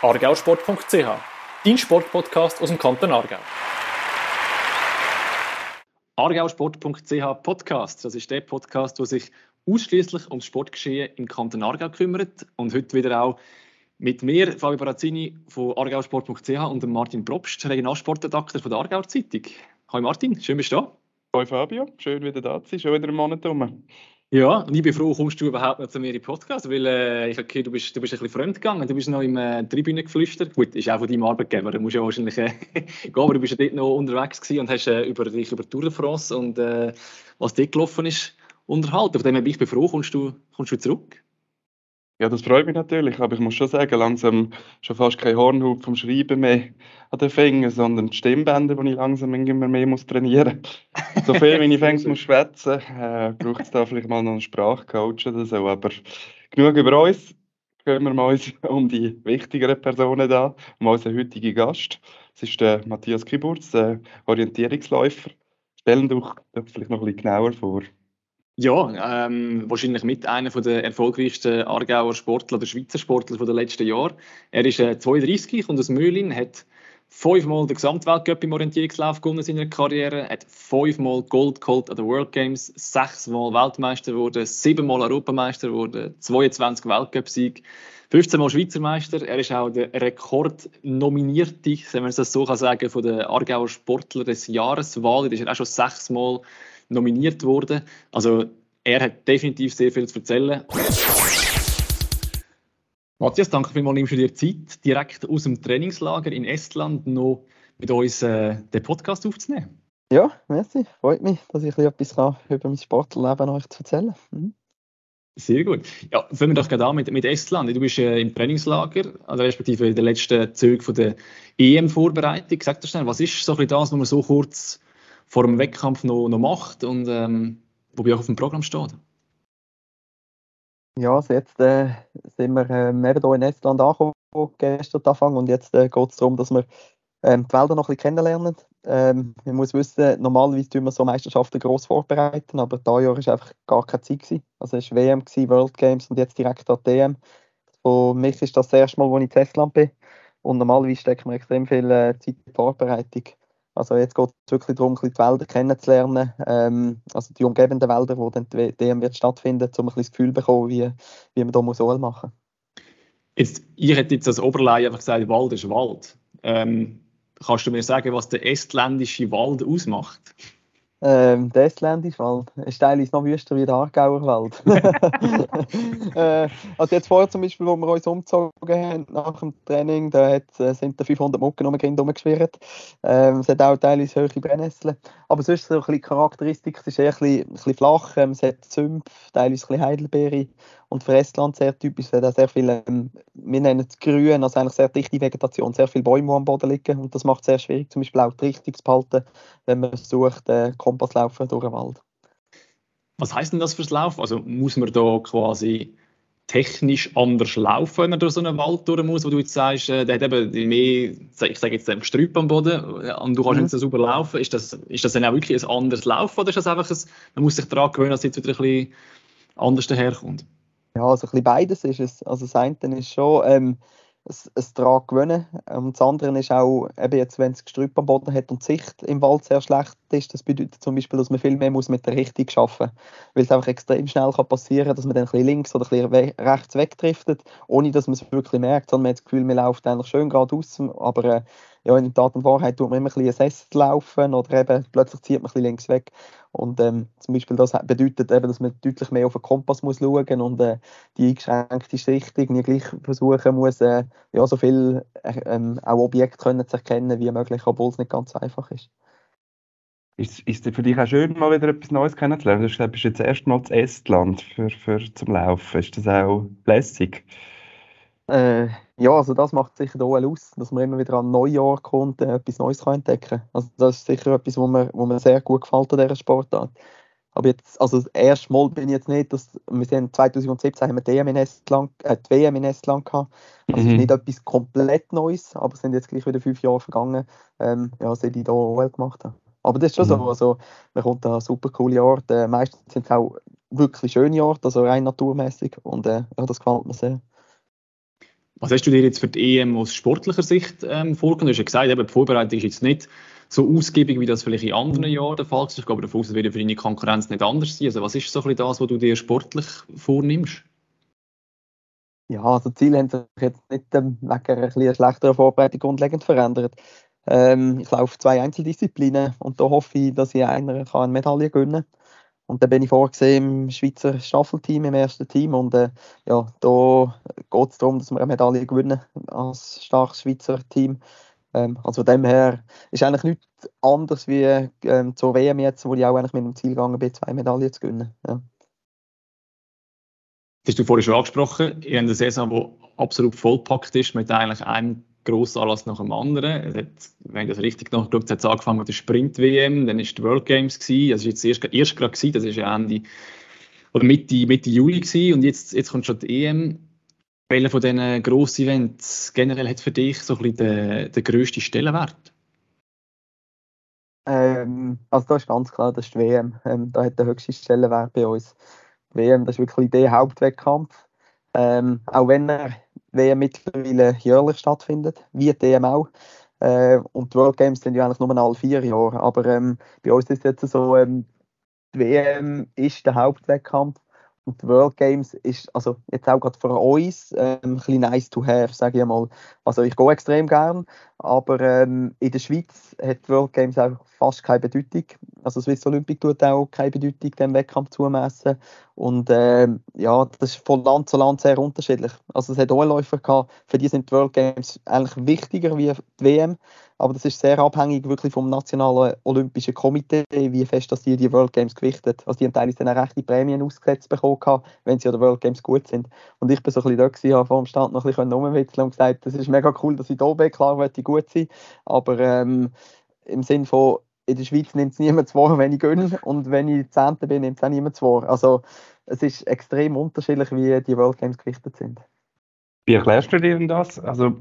argausport.ch, dein Sportpodcast aus dem Kanton Aargau. Argausport.ch Podcast, das ist der Podcast, der sich ausschließlich ums Sportgeschehen im Kanton Aargau kümmert und heute wieder auch mit mir, Fabio Barazzini von argausport.ch und Martin Probst, Regionalsportredakteur von der Aargauer Zeitung. Hallo Martin, schön bist du da. Hallo Fabio, schön wieder da zu sein, schon wieder einen Monat rum. Ja, und ich bin froh, kommst du überhaupt noch zu mir im Podcast, weil äh, ich habe gehört, du bist, du bist ein bisschen fremd gegangen, du bist noch im äh, Tribüne geflüstert. Gut, ist auch von deinem Arbeitgeber, da musst ja wahrscheinlich äh, gehen, aber du bist ja dort noch unterwegs gewesen und hast äh, über dich über Tour de France und äh, was dort gelaufen ist, unterhalten. Von dem her bin ich froh, kommst du, kommst du zurück? Ja, das freut mich natürlich, aber ich muss schon sagen, langsam schon fast kein Hornhaut vom Schreiben mehr an den Fingern, sondern die Stimmbänder, die ich langsam immer mehr muss trainieren muss. So viel, wie ich fängs muss schwätzen, äh, braucht es da vielleicht mal noch einen Sprachcoach oder so, aber genug über uns. Kümmern wir uns um die wichtigeren Personen da, um unseren heutigen Gast. Das ist der Matthias Kiburz, der Orientierungsläufer. Stellen doch vielleicht noch ein bisschen genauer vor. Ja, ähm, wahrscheinlich mit einer der erfolgreichsten Aargauer Sportler oder Schweizer Sportler der letzten Jahre. Er ist äh, 32, kommt aus Mühlin, hat fünfmal den Gesamtweltcup im Orientierungslauf gewonnen in seiner Karriere, hat fünfmal Gold geholt an den World Games, sechsmal Weltmeister geworden, siebenmal Europameister geworden, 22 Weltcup-Sieg, 15 Mal Schweizer Meister. Er ist auch der Rekordnominierte, wenn man das so kann sagen, von der Aargauer Sportler des Jahreswahl. Er ist auch schon sechsmal nominiert worden. Also er hat definitiv sehr viel zu erzählen. Matthias, danke vielmals für die Zeit, direkt aus dem Trainingslager in Estland noch mit uns äh, den Podcast aufzunehmen. Ja, merci. Freut mich, dass ich etwas kann, über mein Sportleben euch zu erzählen mhm. Sehr gut. Ja, fangen wir doch gerade an mit, mit Estland. Du bist äh, im Trainingslager, also respektive in den letzten Zügen von der EM-Vorbereitung. Sag doch schnell, was ist so ein bisschen das, was man so kurz vor dem Wettkampf noch, noch macht und ähm, wo bei euch auf dem Programm steht? Ja, also jetzt äh, sind wir ähm, eben hier in Estland angekommen, gestern Anfang, und jetzt äh, geht es darum, dass wir ähm, die Wälder noch ein bisschen kennenlernen. Ähm, man muss wissen, normalerweise tun wir so Meisterschaften gross vorbereiten, aber dieses Jahr war einfach gar keine Zeit. Gewesen. Also es war WM, gewesen, World Games und jetzt direkt an DM. Für mich ist das das erste Mal, wo ich in Estland bin. Und normalerweise stecken wir extrem viel äh, Zeit in die Vorbereitung. Also jetzt geht es wirklich darum, die Wälder kennenzulernen, ähm, also die umgebenden Wälder, wo dann die DM wird stattfinden, um ein das Gefühl zu bekommen, wie, wie man da muss machen jetzt, Ich hätte jetzt als Oberlei einfach gesagt, Wald ist Wald. Ähm, kannst du mir sagen, was der estländische Wald ausmacht? Ähm, der estländische Wald ist teilweise noch wüster wie der Aargauer Wald. äh, also jetzt vorher zum Beispiel, wo wir uns umgezogen haben nach dem Training, da hat, äh, sind da 500 Mucken um den rumgeschwirrt. Ähm, es hat auch teilweise hohe Brennnesseln. Aber sonst so ein bisschen Charakteristik, es ist eher ein bisschen, ein bisschen flach, ähm, es hat Sümpf, teilweise ein bisschen Heidelbeere und für Estland sehr typisch, auch sehr viel, ähm, wir nennen es grün, also eigentlich sehr dichte Vegetation, sehr viele Bäume, die am Boden liegen und das macht es sehr schwierig, zum Beispiel auch die Richtung zu behalten, wenn man versucht, äh, Kompass laufen durch den Wald. Was heißt denn das fürs Laufen? Also muss man da quasi technisch anders laufen, wenn er durch so einen Wald durch muss, wo du jetzt sagst, äh, der hat eben mehr, ich sage jetzt, Strüpp am Boden und du kannst mhm. nicht so super laufen. Ist das, ist das dann auch wirklich ein anderes Laufen oder ist das einfach ein, man muss sich daran gewöhnen, dass es jetzt wieder ein bisschen anders daherkommt? Ja, also ein bisschen beides ist es. Also das eine ist schon, ähm, es, es gewöhnen. Und das andere ist auch, eben jetzt, wenn es Gestrüpp am Boden hat und die Sicht im Wald sehr schlecht ist, das bedeutet zum Beispiel, dass man viel mehr muss mit der Richtung arbeiten muss. Weil es einfach extrem schnell kann passieren kann, dass man dann ein bisschen links oder ein bisschen rechts wegdriftet, ohne dass man es wirklich merkt, sondern man hat das Gefühl, man läuft eigentlich schön geradeaus, aber äh, ja, in der Tat und Wahrheit tut man immer ein bisschen laufen oder eben plötzlich zieht man ein bisschen links weg. Und ähm, zum Beispiel das bedeutet eben, dass man deutlich mehr auf den Kompass muss schauen und äh, die eingeschränkte Sicht irgendwie gleich versuchen muss, äh, ja, so viel äh, ähm, auch Objekte können zu erkennen wie möglich, obwohl es nicht ganz einfach ist. Ist, es für dich auch schön, mal wieder etwas Neues kennenzulernen? Du bist jetzt erstmals Estland für, für, zum Laufen. Ist das auch lässig? Äh, ja, also das macht sicher auch aus, dass man immer wieder an Neujahr kommt und äh, etwas Neues kann entdecken kann. Also das ist sicher etwas, wo mir, wo mir sehr gut gefällt an dieser Sportart. Aber jetzt, also das erste Mal bin ich jetzt nicht, dass wir sind 2017 haben wir die WM in Estland, äh, die WM in Estland gehabt. Also mhm. nicht etwas komplett Neues, aber es sind jetzt gleich wieder fünf Jahre vergangen, ähm, ja, seit ich da OL gemacht habe. Aber das ist schon mhm. so, also man kommt da super coole Orte. Äh, meistens sind es auch wirklich schöne Orte, also rein naturmäßig und äh, ja, das gefällt mir sehr. Was hast du dir jetzt für die EM aus sportlicher Sicht ähm, vorgenommen? Du hast ja gesagt, eben, die Vorbereitung ist jetzt nicht so ausgiebig, wie das vielleicht in anderen Jahren der Fall ist. Ich glaube, davon wird für deine Konkurrenz nicht anders sein. Also was ist so ein bisschen das, was du dir sportlich vornimmst? Ja, also die Ziele haben sich jetzt nicht ähm, wegen einer ein schlechteren Vorbereitung grundlegend verändert. Ähm, ich laufe zwei Einzeldisziplinen und da hoffe ich, dass ich einer kann eine Medaille gewinnen kann. Und dann bin ich vorgesehen im Schweizer Staffelteam, im ersten Team. Und äh, ja, da geht es darum, dass wir eine Medaille gewinnen als starkes Schweizer Team. Ähm, also von dem her ist eigentlich nichts anders wie ähm, zur WM jetzt, wo ich auch eigentlich mit dem Ziel gegangen bin, zwei Medaillen zu gewinnen. Ja. Das hast du vorhin schon angesprochen. Ihr habt eine Saison, die absolut vollpackt ist, mit eigentlich einem grossen Anlass nach dem anderen. Hat, wenn ich das richtig nachgeschaut hat es angefangen mit der Sprint-WM, dann war die World Games, gewesen. das war jetzt erst, erst gerade, das war Ende oder Mitte, Mitte Juli gewesen. und jetzt, jetzt kommt schon die EM. Welcher von diesen grossen Events generell hat für dich so ein bisschen den, den grössten Stellenwert? Ähm, also da ist ganz klar, das ist die WM. Ähm, da hat der höchste Stellenwert bei uns. Die WM, das ist wirklich der Hauptwettkampf. Ähm, auch wenn er WM mittlerweile jährlich stattfindet, wie die EM auch. Äh, und die World Games sind ja eigentlich nur alle vier Jahre. Aber ähm, bei uns ist es jetzt so, ähm, die WM ist der Hauptwettkampf und die World Games ist also jetzt auch gerade für uns ähm, ein bisschen nice to have, sage ich mal. Also ich gehe extrem gern, aber ähm, in der Schweiz hat die World Games auch fast keine Bedeutung. Also Swiss Olympic tut auch keine Bedeutung dem Wettkampf zumessen. Und ähm, ja, das ist von Land zu Land sehr unterschiedlich. Also es hat auch Läufer gehabt, für die sind die World Games eigentlich wichtiger wie die WM. Aber das ist sehr abhängig wirklich vom Nationalen Olympischen Komitee, wie fest dass die die World Games gewichtet. Also die haben teilweise dann rechte Prämien ausgesetzt bekommen, wenn sie an den World Games gut sind. Und ich bin so ein bisschen da gewesen, habe vor dem Stand noch ein bisschen rumwitzeln und gesagt, das ist mega cool, dass ich da bin. Klar möchte ich gut sein, aber ähm, im Sinn von, in der Schweiz nimmt es niemand vor, wenn ich gönne und wenn ich Zehnte bin, nimmt es auch niemand vor. Also es ist extrem unterschiedlich, wie die World Games gewichtet sind. Wie erklärst du dir denn das? Also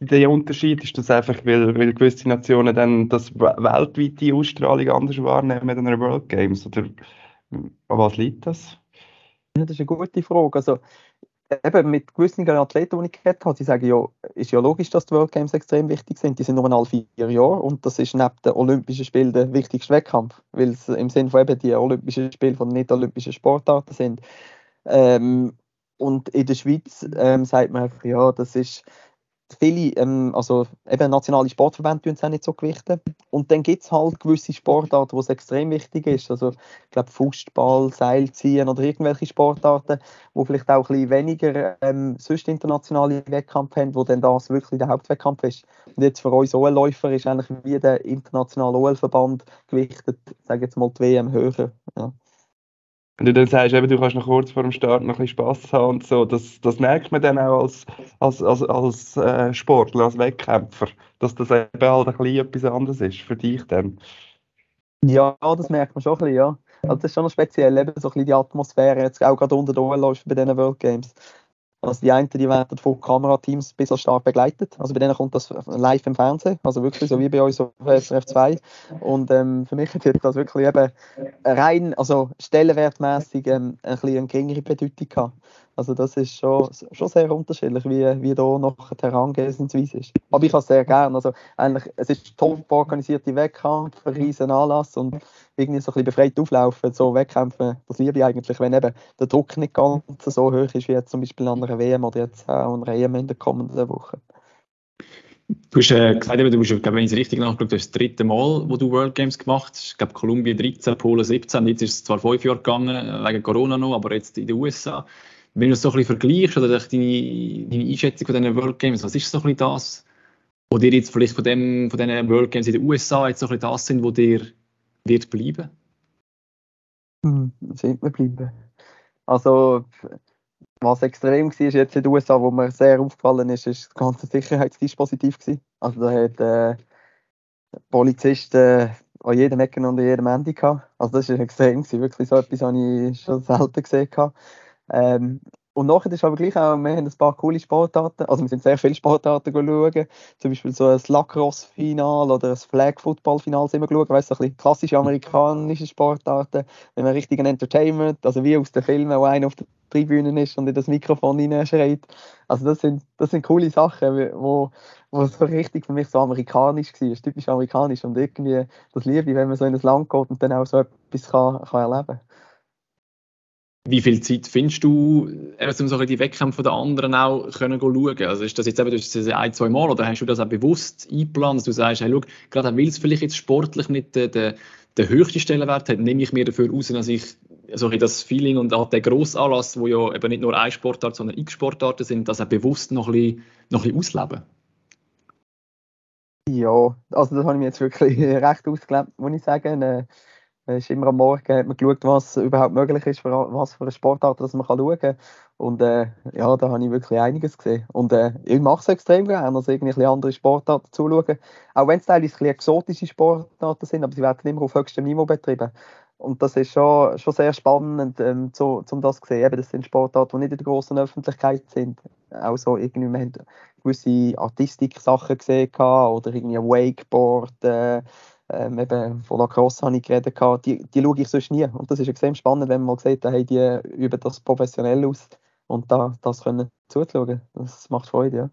der Unterschied ist das einfach, weil, weil gewisse Nationen dann das weltweite Ausstrahlung anders wahrnehmen an einer World Games? Oder an was liegt das? Ja, das ist eine gute Frage. Also eben mit gewissen Athleten, die ich gehört habe, sie sagen ja, ist ja logisch, dass die World Games extrem wichtig sind. Die sind nur alle vier Jahre und das ist neben den Olympischen Spielen der wichtigste Wettkampf, weil es im Sinne von eben die Olympischen Spiele von nicht-olympischen Sportarten sind. Ähm, und in der Schweiz ähm, sagt man einfach, ja, das ist viele, ähm, also eben nationale Sportverbände tun es auch nicht so gewichten. Und dann gibt es halt gewisse Sportarten, wo es extrem wichtig ist. Also ich glaube Fußball, Seilziehen oder irgendwelche Sportarten, wo vielleicht auch ein bisschen weniger ähm, sonst internationale Wettkämpfe haben, wo dann das wirklich der Hauptwettkampf ist. Und jetzt für uns OL-Läufer ist eigentlich wie der internationale OL-Verband gewichtet, sage jetzt mal die WM höher. Ja. Wenn du dann sagst, eben, du kannst noch kurz vor dem Start noch ein bisschen Spass haben und so, das, das merkt man dann auch als, als, als, als äh, Sportler, als Wettkämpfer, dass das eben halt ein bisschen etwas anderes ist für dich dann. Ja, das merkt man schon ein bisschen, ja. Also das ist schon speziell, eben so ein bisschen die Atmosphäre, jetzt auch gerade unter den OL bei diesen World Games. Also die einen, die werden von Kamerateams ein bisschen stark begleitet. Also bei denen kommt das live im Fernsehen, also wirklich so wie bei uns auf SRF 2. Und ähm, für mich hat das wirklich eben rein, also stellenwertmäßig ähm, ein bisschen eine geringere Bedeutung gehabt. Also das ist schon, schon sehr unterschiedlich, wie, wie da noch die Herangehensweise ist. Aber ich habe es sehr gerne. Also eigentlich, es ist top organisierte Wettkampf, ein riesen Anlass und irgendwie so ein bisschen befreit auflaufen, so Wettkämpfe, das liebe ich eigentlich, wenn eben der Druck nicht ganz so hoch ist, wie jetzt zum Beispiel an einer WM oder jetzt auch an einer EM in der kommenden Woche. Du hast äh, gesagt, du bist, wenn ich es richtig nachgeschaut das dritte Mal, wo du World Games gemacht hast. Ich glaube, Kolumbien 13, Polen 17. Jetzt ist es zwar fünf Jahre gegangen, wegen Corona noch, aber jetzt in den USA. Wenn du es so ein bisschen vergleichst oder deine, deine Einschätzung von diesen World Games, was ist so ein bisschen das, wo dir jetzt vielleicht von, dem, von diesen World Games in den USA jetzt so ein bisschen das sind, wo dir wird bleiben? Hm, wird mir bleiben. Also, was extrem war jetzt in den USA, wo mir sehr aufgefallen ist, ist das ganze Sicherheitsdispositiv. Gewesen. Also da hat äh, Polizisten an jedem Ecken und an jedem Ende gehabt. Also das war extrem, gewesen. wirklich so etwas habe ich schon selten gesehen. Ähm, und nachher ist aber gleich auch, wir haben ein paar coole Sportarten, also wir sind sehr viele Sportarten schauen, zum Beispiel so ein Lacrosse-Final oder ein Flag-Football-Final sind wir schauen, weißt du, so ein bisschen klassische amerikanische Sportarten, wenn wir richtigen Entertainment, also wie aus den Filmen, wo einer auf der Tribünen ist und in das Mikrofon hineinschreit. Also das sind, das sind coole Sachen, wo, wo so richtig für mich so amerikanisch war, typisch amerikanisch und irgendwie das liebe wenn man so in ein Land geht und dann auch so etwas kann, kann erleben kann. Wie viel Zeit findest du, um so die Wettkämpfe der anderen auch können schauen? Also ist das jetzt eben das ein, zwei Mal oder hast du das auch bewusst eingeplant, dass du sagst, hey, schau, gerade weil es vielleicht jetzt sportlich nicht den, den, den höchsten Stellenwert hat, nehme ich mir dafür raus, dass ich so das Feeling und auch der Grossanlass, wo ja eben nicht nur ein Sportart, sondern x Sportarten sind, das auch bewusst noch ein bisschen, noch ein bisschen ausleben? Ja, also das habe ich mir jetzt wirklich recht ausgelebt, muss ich sagen. Ist immer am Morgen hat man geschaut, was überhaupt möglich ist, für was für eine Sportart dass man schauen kann. Und äh, ja, da habe ich wirklich einiges gesehen. Und äh, ich mache es extrem gerne, also irgendwie andere Sportarten zuschauen. Auch wenn es teilweise exotische Sportarten sind, aber sie werden immer auf höchstem Niveau betrieben. Und das ist schon, schon sehr spannend, ähm, so, um das zu sehen. Eben, das sind Sportarten, die nicht in der großen Öffentlichkeit sind. Auch so irgendwie, wir haben gewisse Artistik-Sachen gesehen oder irgendwie Wakeboard, äh, ähm, eben von Lacrosse habe ich geredet, die, die schaue ich sonst nie. Und das ist extrem spannend, wenn man mal sieht, hey, die üben das professionell aus und da, das können zuzuschauen. Das macht Freude, ja.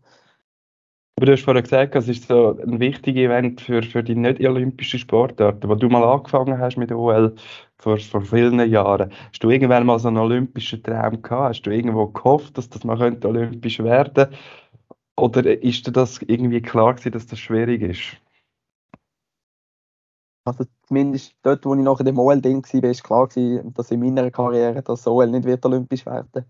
Aber du hast vorhin gesagt, es ist so ein wichtiges Event für, für die nicht-olympischen Sportarten. Wo du mal angefangen hast mit OL vor, vor vielen Jahren, hast du irgendwann mal so einen olympischen Traum gehabt? Hast du irgendwo gehofft, dass das mal könnte olympisch werden Oder ist dir das irgendwie klar gewesen, dass das schwierig ist? Also zumindest dort, wo ich noch in dem OL drin war, war klar, gewesen, dass in meiner Karriere das OL nicht wird olympisch werden.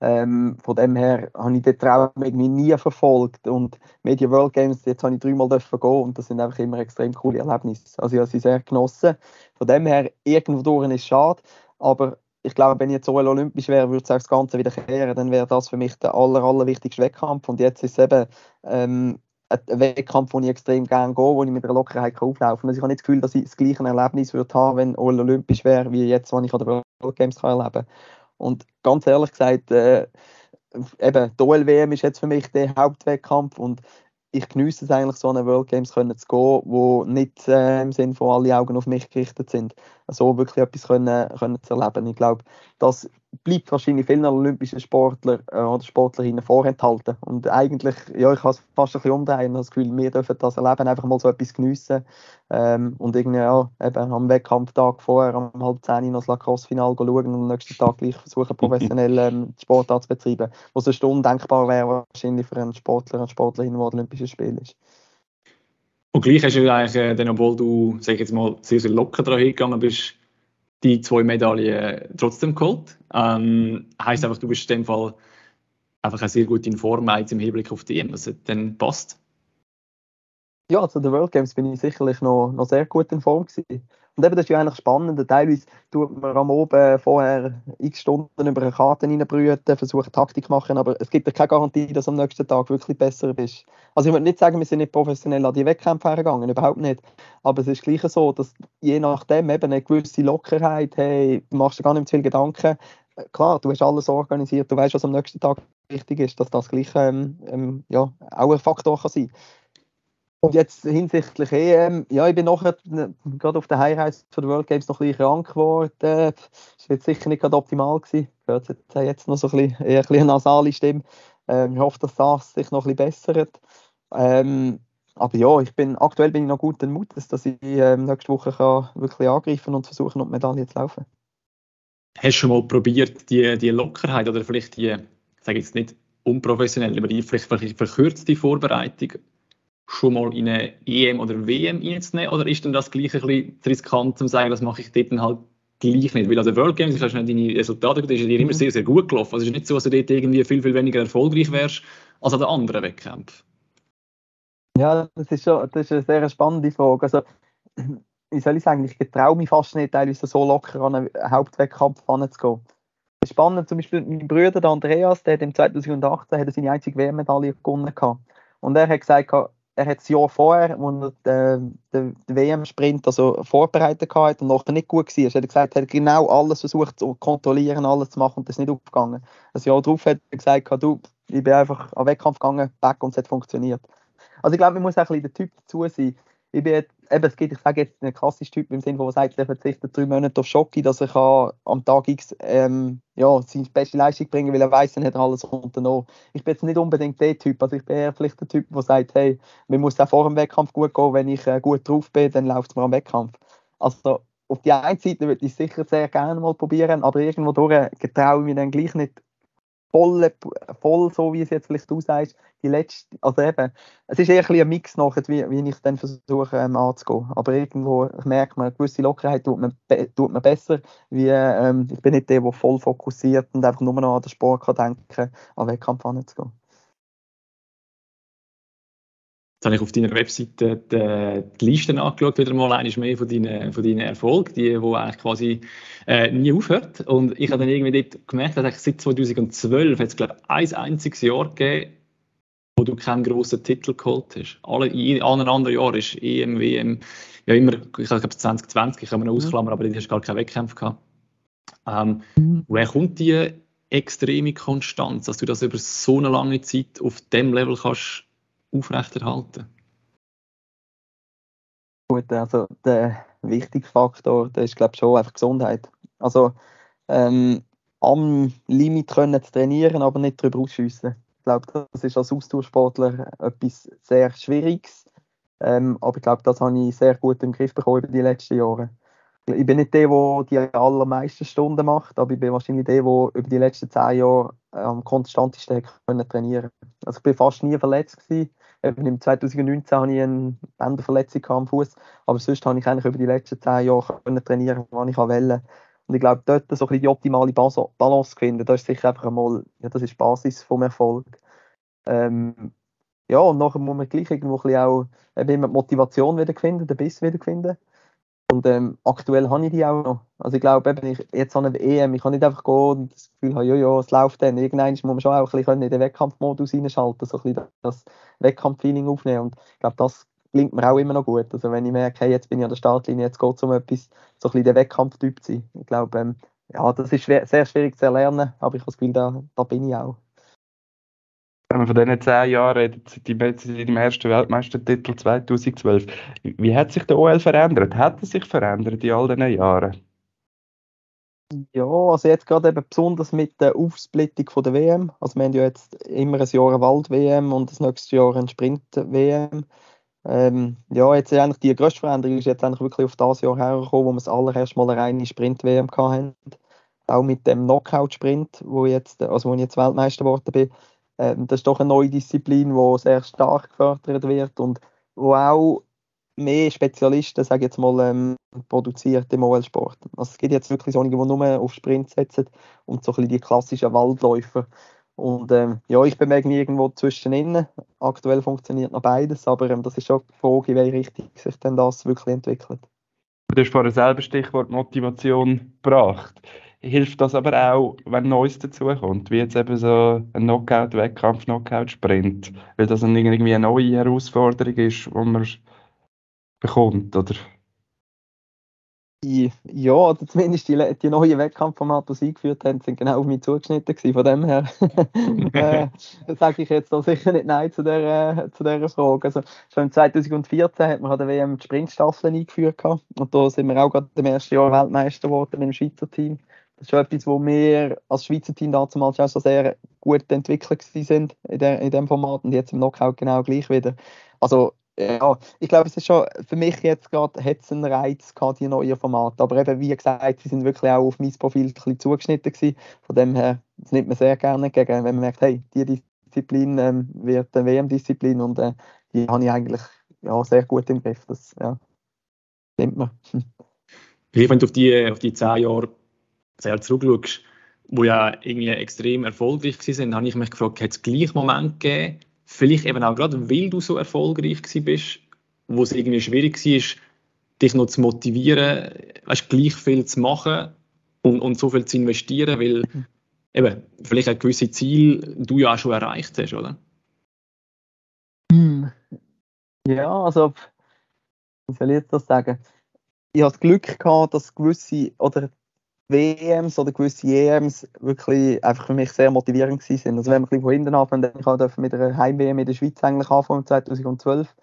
Ähm, von dem her habe ich den Traum irgendwie nie verfolgt. Und Media World Games, jetzt habe ich dreimal dürfen gehen und das sind einfach immer extrem coole Erlebnisse. Also ich habe sie sehr genossen. Von dem her, irgendwo durch ist schade, aber ich glaube, wenn ich jetzt OL olympisch wäre, würde es auch das Ganze wieder kehren, dann wäre das für mich der aller, aller wichtigste Wettkampf. Und jetzt ist es eben ähm, ein Wettkampf, wo ich extrem gerne gehe, wo ich mit einer Lockerheit auflaufen kann. Also ich habe nicht das Gefühl, dass ich das gleiche Erlebnis würde haben, wenn OL olympisch wäre, wie jetzt, wenn ich an der World Games kann erleben kann. Und ganz ehrlich gesagt, äh, eben, die OLWM ist jetzt für mich der Hauptwettkampf und ich genieße es eigentlich, so eine World Games können zu gehen, wo nicht äh, im Sinne von alle Augen auf mich gerichtet sind. Also wirklich etwas können, können zu erleben. Ich glaube, das bleibt wahrscheinlich vielen olympischen Sportler äh, oder Sportlerinnen vorenthalten. Und eigentlich, ja, ich habe es fast ein bisschen umdrehen, das Gefühl, wir dürfen das erleben, einfach mal so etwas geniessen. Ähm, und irgendwie, ja, eben am Wettkampftag vorher, um halb zehn noch das Lacrosse-Final schauen und am nächsten Tag gleich versuchen, professionell ähm, Sport zu betreiben. Was eine Stunde denkbar wäre, wahrscheinlich für einen Sportler, eine Sportlerin, die Olympische Spiel ist. Und gleich hast du eigentlich, äh, dann, obwohl du, sag jetzt mal, sehr, sehr locker daran hingegangen bist, die zwei Medaillen trotzdem geholt. Ähm, heißt einfach, du bist in dem Fall einfach sehr gut in Form jetzt im Hinblick auf die EM, dass es dann passt. Ja, zu den World Games bin ich sicherlich noch, noch sehr gut in Form gewesen. Und eben, das ist ja eigentlich spannend. Teilweise tut man am Oben vorher x Stunden über eine Karte reinbrüten, versucht Taktik machen, aber es gibt ja keine Garantie, dass du am nächsten Tag wirklich besser bist. Also ich würde nicht sagen, wir sind nicht professionell an die Wettkämpfe hergegangen, überhaupt nicht. Aber es ist gleich so, dass je nachdem eben eine gewisse Lockerheit, hey, du machst dir gar nicht zu viel Gedanken. Klar, du hast alles organisiert, du weißt, was am nächsten Tag wichtig ist, dass das gleich ähm, ähm, ja, auch ein Faktor kann sein kann. Und jetzt hinsichtlich EM, ja, ich bin nachher gerade auf der Heimreise von der World Games noch ein bisschen krank geworden. Das war jetzt sicher nicht gerade optimal gewesen. Hört jetzt, jetzt noch so ein bisschen, eher ein bisschen nasale Stimme. Ähm, ich hoffe, dass das sich noch ein bisschen bessert. Ähm, aber ja, ich bin, aktuell bin ich noch guten Mutes, dass ich ähm, nächste Woche kann wirklich angreifen und versuchen, um die Medaille zu laufen. Hast du schon mal probiert, die, die Lockerheit oder vielleicht die, ich sage jetzt nicht unprofessionell, aber die vielleicht, vielleicht verkürzte Vorbereitung schon mal in eine EM oder WM reinzunehmen? Oder ist denn das gleich ein bisschen riskant, zu sagen, das mache ich dort dann halt gleich nicht? Weil also World Games, ich hast nicht deine Resultate, das ist dir immer mhm. sehr, sehr gut gelaufen. Also es ist nicht so, dass du dort irgendwie viel, viel weniger erfolgreich wärst als an den anderen Wettkämpfen. Ja, das ist, schon, das ist eine sehr spannende Frage. Also, wie soll ich sagen, ich getraue mich fast nicht, teilweise so locker an einen Hauptwettkampf anzugehen. Spannend, zum Beispiel mein Bruder der Andreas, der hat im 2018 hat seine einzige WM-Medaille gewonnen. Und er hat gesagt, er hat das Jahr vorher, als er den, den, WM-Sprint also vorbereitet hatte und nachher nicht gut war, hat gesagt, er hat genau alles versucht zu kontrollieren, alles zu machen und das ist nicht aufgegangen. Ein Jahr darauf hat er gesagt, du, ich bin einfach am Wettkampf gegangen, back und es hat funktioniert. Also ich glaube, man muss auch ein bisschen der Typ dazu sein. Ich bin jetzt, eben, es gibt, ich sage jetzt einen klassischen Typ im Sinne, man sagt, er verzichtet drei Monate auf Schocke, dass er kann am Tag X ähm, ja, seine beste Leistung bringen, weil er weiß, dann hat er alles unternommen. Ich bin jetzt nicht unbedingt der Typ, also ich bin eher vielleicht der Typ, der sagt, hey, mir muss auch vor dem Wettkampf gut gehen, wenn ich äh, gut drauf bin, dann läuft es mir am Wettkampf. Also auf die einen Seite würde ich sicher sehr gerne mal probieren, aber irgendwo durch getraue ich mich dann gleich nicht voll, voll so, wie es jetzt vielleicht du sagst, die letzte, also eben, es ist eher ein, ein Mix nachher, wie, wie ich dann versuche ähm, anzugehen. Aber irgendwo merkt man, eine gewisse Lockerheit tut man, tut man besser, wie ähm, ich bin nicht der, der voll fokussiert und einfach nur noch an den Sport kann denken, an Wettkampf anzugehen. Jetzt habe ich auf deiner Webseite die, die Listen angeschaut, wieder mal eines mehr von deinen, von deinen Erfolgen, die, die eigentlich quasi äh, nie aufhört. Und ich habe dann irgendwie dort gemerkt, dass seit 2012 hat es, glaube ich, ein einziges Jahr gegeben, wo du keinen grossen Titel geholt hast. Alle, in allen anderen Jahren ist EM, WM, ja immer, ich glaube 2020 kann man noch mhm. ausklammern, aber du hast gar keinen Wettkampf gehabt. Ähm, woher kommt die extreme Konstanz, dass du das über so eine lange Zeit auf dem Level kannst aufrechterhalten? Gut, also der wichtige Faktor, der ist glaube ich schon einfach Gesundheit. Also ähm, am Limit können zu trainieren, aber nicht darüber ausschiessen. Ich glaube, das ist als Austauschsportler etwas sehr Schwieriges. Ähm, aber ich glaube, das habe ich sehr gut im Griff bekommen über die letzten Jahre. Ich bin nicht der, der die allermeisten Stunden macht, aber ich bin wahrscheinlich der, der über die letzten zehn Jahre am konstantesten trainieren konnte. Also ich bin fast nie verletzt gewesen. Eben im 2019 hatte ich eine Bänderverletzung am Fuß, aber sonst habe ich eigentlich über die letzten zehn Jahre trainieren, wann ich wollte. Und ich glaube, dort so die optimale Balance zu finden, das ist sicher einfach einmal, ja, das ist die Basis vom Erfolg. Ähm, ja, und nachher muss man gleich irgendwo ein bisschen auch eben die Motivation wieder finden, den Biss wieder finden. Und ähm, aktuell habe ich die auch noch. Also ich glaube, eben, ich, jetzt an einer EM, ich kann nicht einfach gehen und das Gefühl haben, ja, es läuft dann. Irgendwann muss man schon auch ein bisschen in den Wettkampfmodus reinschalten, so ein bisschen das Wettkampffeeling aufnehmen. Und ich glaube, das klingt mir auch immer noch gut. Also wenn ich merke, hey, jetzt bin ich an der Startlinie, jetzt geht es um etwas, so ein bisschen der Wettkampftyp zu sein. Ich glaube, ähm, ja, das ist schwer, sehr schwierig zu erlernen, aber ich habe das Gefühl, da, da bin ich auch. Wenn man von diesen zehn Jahren redet, seit dem ersten Weltmeistertitel 2012, wie hat sich der OL verändert? Hat er sich verändert in all diesen Jahren? Ja, also jetzt gerade eben besonders mit der Aufsplittung von der WM. Also wir haben ja jetzt immer ein Jahr eine Wald-WM und das nächste Jahr eine Sprint-WM. Ähm, ja, jetzt eigentlich die größte Veränderung ist jetzt eigentlich wirklich auf das Jahr hergekommen, wo wir das allererste Mal eine reine Sprint-WM hatten. Auch mit dem Knockout-Sprint, wo, also wo ich jetzt Weltmeister geworden bin. Ähm, das ist doch eine neue Disziplin, die sehr stark gefördert wird und wo auch mehr Spezialisten, sage jetzt mal, ähm, produziert im OL-Sport. Also es gibt jetzt wirklich solche, die nur auf Sprint setzen und so ein bisschen die klassischen Waldläufer. Und ähm, ja, ich bewege mich irgendwo zwischen innen. Aktuell funktioniert noch beides, aber ähm, das ist schon die Frage, in welche Richtung sich denn das wirklich entwickelt. Du hast vorhin selber Stichwort Motivation gebracht hilft das aber auch, wenn Neues dazukommt, wie jetzt eben so ein Knockout-Wettkampf, Knockout-Sprint, weil das dann irgendwie eine neue Herausforderung ist, die man bekommt, oder? Ja, oder zumindest die, die neuen Wettkampfformate, die sie eingeführt haben, sind genau auf mich zugeschnitten gewesen. Von dem her äh, sage ich jetzt da sicher nicht Nein zu dieser, zu dieser Frage. Also schon 2014 hat man an der WM die Sprintstaffeln eingeführt gehabt. und da sind wir auch gerade im ersten Jahr Weltmeister geworden im Schweizer Team. Das ist schon etwas, wo wir als Schweizer Team damals so sehr gut entwickelt sind in, dem Format und jetzt im Knockout genau gleich wieder. Also ja, ich glaube, es ist schon für mich jetzt gerade hat es einen Reiz gehabt, die neuen Formate. Aber eben, wie gesagt, sie sind wirklich auch auf mein Profil ein bisschen zugeschnitten gewesen. Von dem her, das nimmt man sehr gerne entgegen, wenn man merkt, hey, die Disziplin ähm, wird eine WM-Disziplin und äh, die habe ich eigentlich ja, sehr gut im Griff. Das ja, nimmt man. Wenn du auf die, auf die zehn Jahre sehr zurückschaust, wo ja irgendwie extrem erfolgreich waren, habe ich mich gefragt, hat es gleich Moment gegeben, vielleicht eben auch gerade, weil du so erfolgreich bist, wo es irgendwie schwierig war, dich noch zu motivieren, weißt, gleich viel zu machen und, und so viel zu investieren, weil eben vielleicht ein gewisses Ziel du ja auch schon erreicht hast, oder? Hm. Ja, also wie soll ich das sagen? Ich habe das Glück gehabt, dass gewisse oder WMs oder gewisse EMs wirklich einfach für mich sehr motivierend sind. Also wenn wir ein bisschen hinten anfangen, ich halt mit einer Heim-WM in der Schweiz eigentlich anfangen 2012.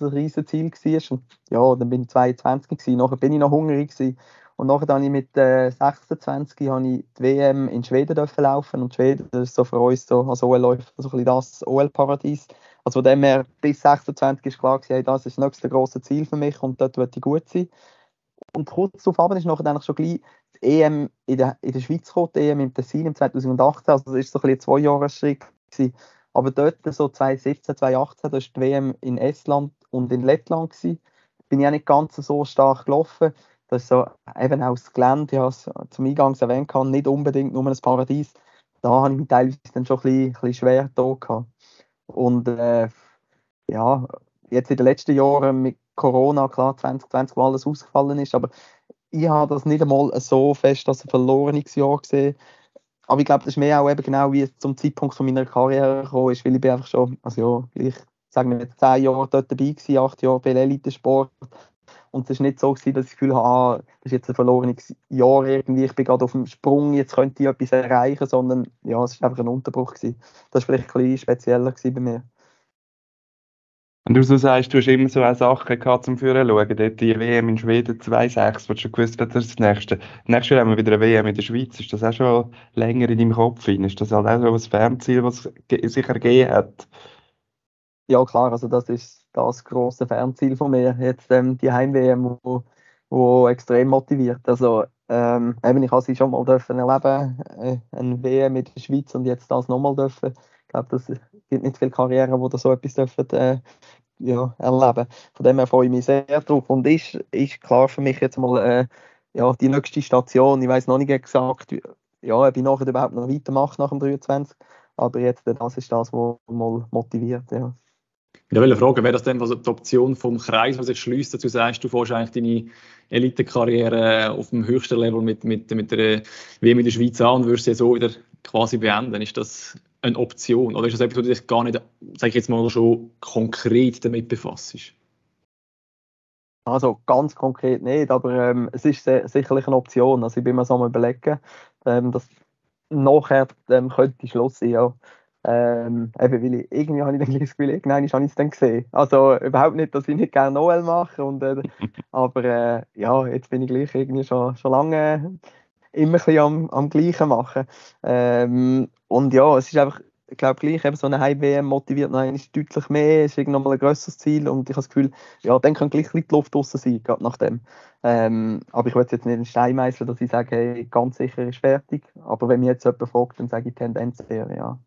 ein riesiges Ziel war. Und ja, dann bin ich 22 gewesen, nachher bin ich noch hungrig gewesen. Und nachher dann ich mit äh, 26 habe ich die WM in Schweden dürfen laufen und Schweden das ist so für uns so als OL-Läufer so ein bisschen das OL-Paradies. Also von dem her bis 26 ist klar gewesen, hey, das ist das nächste große Ziel für mich und dort wird ich gut sein. Und kurz darauf ist nachher eigentlich schon gleich die EM in der, in der Schweiz gekommen, die EM im Tessin im 2018, also das ist so ein bisschen ein Zwei-Jahres-Schritt gewesen. Aber dort, so 2017, 2018, da ist die WM in Estland und in Lettland gewesen. Bin ich auch nicht ganz so stark gelaufen. Das ist so eben auch das Gelände, ich habe es zum Eingangs erwähnt, kann, nicht unbedingt nur ein Paradies. Da habe ich mich teilweise dann schon ein bisschen, ein bisschen schwer da gehabt. Und äh, ja, jetzt in den letzten Jahren mit Corona, klar, 2020, wo alles ausgefallen ist, aber ich habe das nicht einmal so fest als ein verlorenes Jahr gesehen. Aber ich glaube, das ist mehr auch eben genau, wie es zum Zeitpunkt meiner Karriere gekommen ist, weil ich bin einfach schon, also ja, ich sage mir zehn Jahre dort dabei gewesen, acht Jahre bei Elite-Sport. Und es war nicht so, gewesen, dass ich das Gefühl habe, ah, das ist jetzt ein verlorenes Jahr irgendwie, ich bin gerade auf dem Sprung, jetzt könnte ich etwas erreichen, sondern ja, es war einfach ein Unterbruch. Gewesen. Das war vielleicht ein bisschen spezieller bei mir. Und du so sagst, du hast immer so eine Sache gehabt zum Führen schauen. Dort die WM in Schweden 2,6, wo du schon gewusst hast, das ist das Nächste. Nächstes Jahr haben wir wieder eine WM in der Schweiz. Ist das auch schon länger in deinem Kopf? Ist das halt auch so ein Fernziel, was sich ergeben hat? Ja, klar. Also, das ist das große Fernziel von mir. Jetzt ähm, die Heim-WM, wo, wo extrem motiviert. Also, ähm, eben, ich habe sie schon mal dürfen erleben, äh, eine WM in der Schweiz und jetzt das nochmal dürfen. Ich glaube, das gibt nicht viele Karrieren, die so etwas dürfen, äh, ja, erleben. Von dem her freue ich mich sehr drauf. Und ist, ist klar für mich jetzt mal äh, ja, die nächste Station. Ich weiß noch nicht gesagt, ja, ob ich nachher überhaupt noch weitermache nach dem 23. Aber jetzt, das ist das, was mal motiviert. Ja. Ich wollte fragen, wäre das denn also die Option vom Kreis, was jetzt schließt, dazu sagst, du fährst eigentlich deine Elite-Karriere auf dem höchsten Level mit, mit, mit der WM in der Schweiz an und würdest sie so wieder quasi beenden. Ist das eine Option? Oder ist das etwas, wo du dich gar nicht, sage ich jetzt mal, schon konkret damit befasst? Also ganz konkret nicht, aber ähm, es ist sehr, sicherlich eine Option. Also ich bin mir so am überlegen, ähm, dass nachher ähm, könnte Schluss sein, ja. Ähm, eben, weil ich, irgendwie habe ich dann das Gefühl, irgendwann habe ich es dann gesehen. Also überhaupt nicht, dass ich nicht gerne Noel mache, und, äh, aber äh, ja, jetzt bin ich gleich irgendwie schon, schon lange immer ein am, am Gleichen machen. Ähm, und ja, es ist einfach, ich glaube gleich, eben so eine Heim-WM motiviert noch deutlich mehr, ist irgendwann mal ein grösseres Ziel und ich habe das Gefühl, ja, dann kann gleich die Luft draußen sein, gerade nach dem. Ähm, aber ich will jetzt nicht in den Stein meißeln, dass ich sage, hey, ganz sicher ist fertig. Aber wenn mich jetzt jemand fragt, dann sage ich Tendenz eher, ja.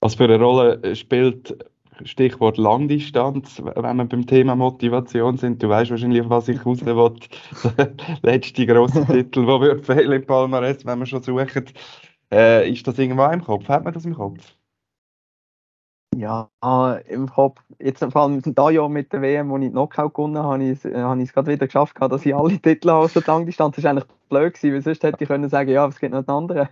Was für eine Rolle spielt Stichwort Langdistanz, wenn wir beim Thema Motivation sind. Du weißt wahrscheinlich, auf was ich raus will. Der letzte grosse Titel, der wird fehlen im Palmares, wenn wir schon suchen. Äh, ist das irgendwo im Kopf? Hat man das im Kopf? Ja, im Kopf. Jetzt vor allem diesem Jahr mit der WM, wo ich die Knockout gewonnen habe, habe ich, es gerade wieder geschafft, dass ich alle Titel aus der Langdistanz. Das war eigentlich blöd gewesen, weil sonst hätte ich können sagen, ja, es gibt noch einen anderen.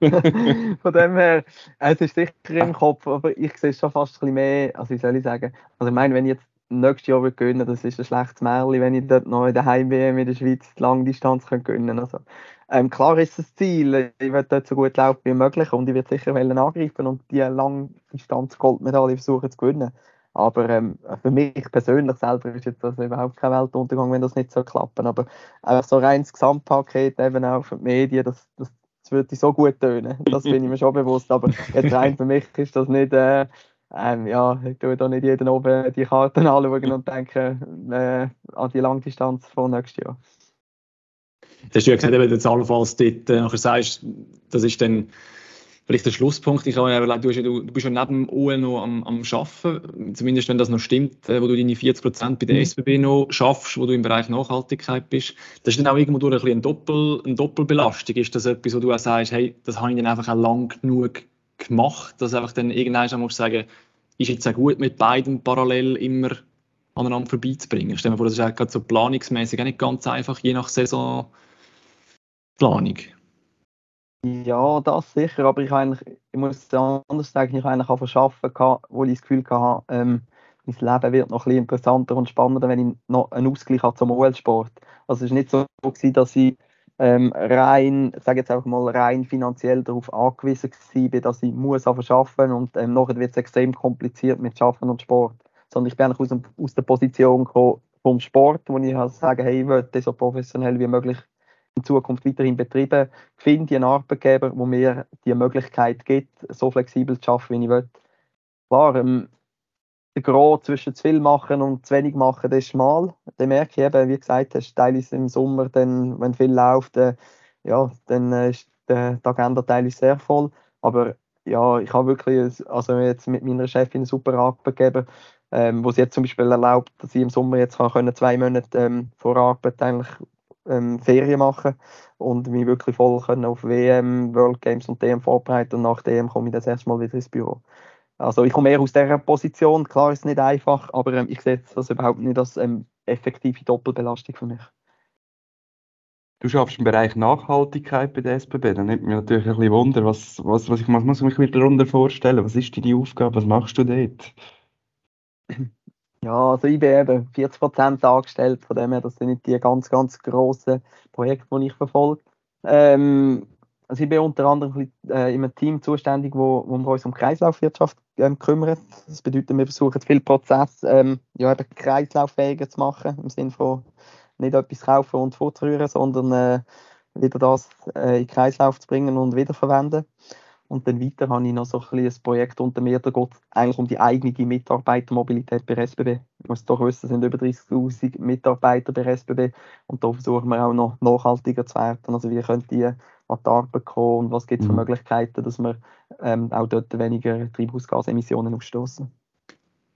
Von dem her, es ist sicher im Kopf, aber ich sehe es schon fast ein bisschen mehr, also wie soll ich sagen, also ich meine, wenn ich jetzt nächstes Jahr gewinnen das ist ein schlechtes Märchen, wenn ich dort noch in der Heim-WM in der Schweiz die Langdistanz gewinnen kann. Also, ähm, klar ist das Ziel, ich werde dort so gut laufen wie möglich und ich werde sicher angreifen und die Langdistanz-Goldmedaille versuchen zu gewinnen. Aber ähm, für mich persönlich selber ist jetzt das überhaupt kein Weltuntergang, wenn das nicht so klappen. Aber auch so rein das Gesamtpaket, eben auch für die Medien, das, das, das würde so gut tönen. Das bin ich mir schon bewusst. Aber jetzt rein für mich ist das nicht, äh, ähm, ja, ich tue da nicht jeden oben die Karten anschauen und denke äh, an die Langdistanz von nächstes Jahr. Das hast du ja gesagt, wenn du allenfalls dort äh, nachher sagst, das ist dann vielleicht der Schlusspunkt. Ich habe ja du, du, bist ja neben dem OL noch am, am Arbeiten, zumindest wenn das noch stimmt, äh, wo du deine 40 Prozent bei der mhm. SBB noch schaffst, wo du im Bereich Nachhaltigkeit bist. Das ist dann auch irgendwo durch ein eine, Doppel, eine Doppelbelastung. Ist das etwas, wo du auch sagst, hey, das habe ich dann einfach auch lang genug gemacht, dass einfach dann irgendwann musst du sagen, ist jetzt auch gut mit beiden parallel immer aneinander vorbeizubringen. Stell dir vor, das ist auch gerade so planungsmäßig auch nicht ganz einfach, je nach Saison Planung? Ja, das sicher, aber ich, eigentlich, ich muss anders sagen, ich habe eigentlich auch verschaffen, wo ich das Gefühl hatte, ähm, mein Leben wird noch ein interessanter und spannender, wenn ich noch einen Ausgleich habe zum OL-Sport. Also es war nicht so, gewesen, dass ich ähm, rein, sage jetzt auch mal rein finanziell darauf angewiesen war, dass ich muss arbeiten und ähm, nachher wird es extrem kompliziert mit Schaffen und Sport. Sondern ich bin eigentlich aus, aus der Position gekommen, vom Sport, wo ich halt sage, hey, ich möchte so professionell wie möglich in Zukunft weiterhin betreiben. Finde einen Arbeitgeber, der mir die Möglichkeit gibt, so flexibel zu arbeiten, wie ich will. Klar, ähm, der Grad zwischen zu viel machen und zu wenig machen, das ist schmal. Den merke ich eben, wie gesagt hast, teilweise im Sommer, dann, wenn viel läuft, äh, ja, dann äh, ist die Agenda teilweise sehr voll. Aber ja, ich habe wirklich, also jetzt mit meiner Chefin einen super Arbeitgeber, ähm, wo sie jetzt zum Beispiel erlaubt, dass ich im Sommer jetzt kann können, zwei Monate ähm, vor Arbeit eigentlich ähm, Ferien machen und mich wirklich voll können auf WM, World Games und DM vorbereiten und nach dem komme ich das erste Mal wieder ins Büro. Also ich komme eher aus dieser Position, klar ist es nicht einfach, aber ähm, ich sehe das überhaupt nicht als ähm, effektive Doppelbelastung für mich. Du schaffst im Bereich Nachhaltigkeit bei der SBB. Da nimmt mich natürlich ein bisschen Wunder, was, was, was ich was muss mich darunter vorstellen. Was ist deine Aufgabe? Was machst du dort? Ja, also ich bin eben 40 Prozent angestellt, von dem her, das sind nicht die ganz, ganz grossen Projekte, die ich verfolge. Ähm, also ich bin unter anderem äh, in einem Team zuständig, wo, wo wir uns um Kreislaufwirtschaft ähm, kümmern. Das bedeutet, wir versuchen viele Prozesse ähm, ja, eben kreislauffähiger zu machen, im Sinne von nicht etwas kaufen und fortrühren, sondern äh, wieder das äh, in den Kreislauf zu bringen und wiederverwenden. Und dann weiter habe ich noch so ein, ein Projekt unter mir, da geht es eigentlich um die eigene Mitarbeitermobilität bei SBB. Ich muss doch wissen, es sind über 30'000 Mitarbeiter bei SBB und da versuchen wir auch noch nachhaltiger zu werden. Also wie können die an die Arbeit kommen und was gibt es für mhm. Möglichkeiten, dass wir ähm, auch dort weniger Treibhausgasemissionen ausstoßen.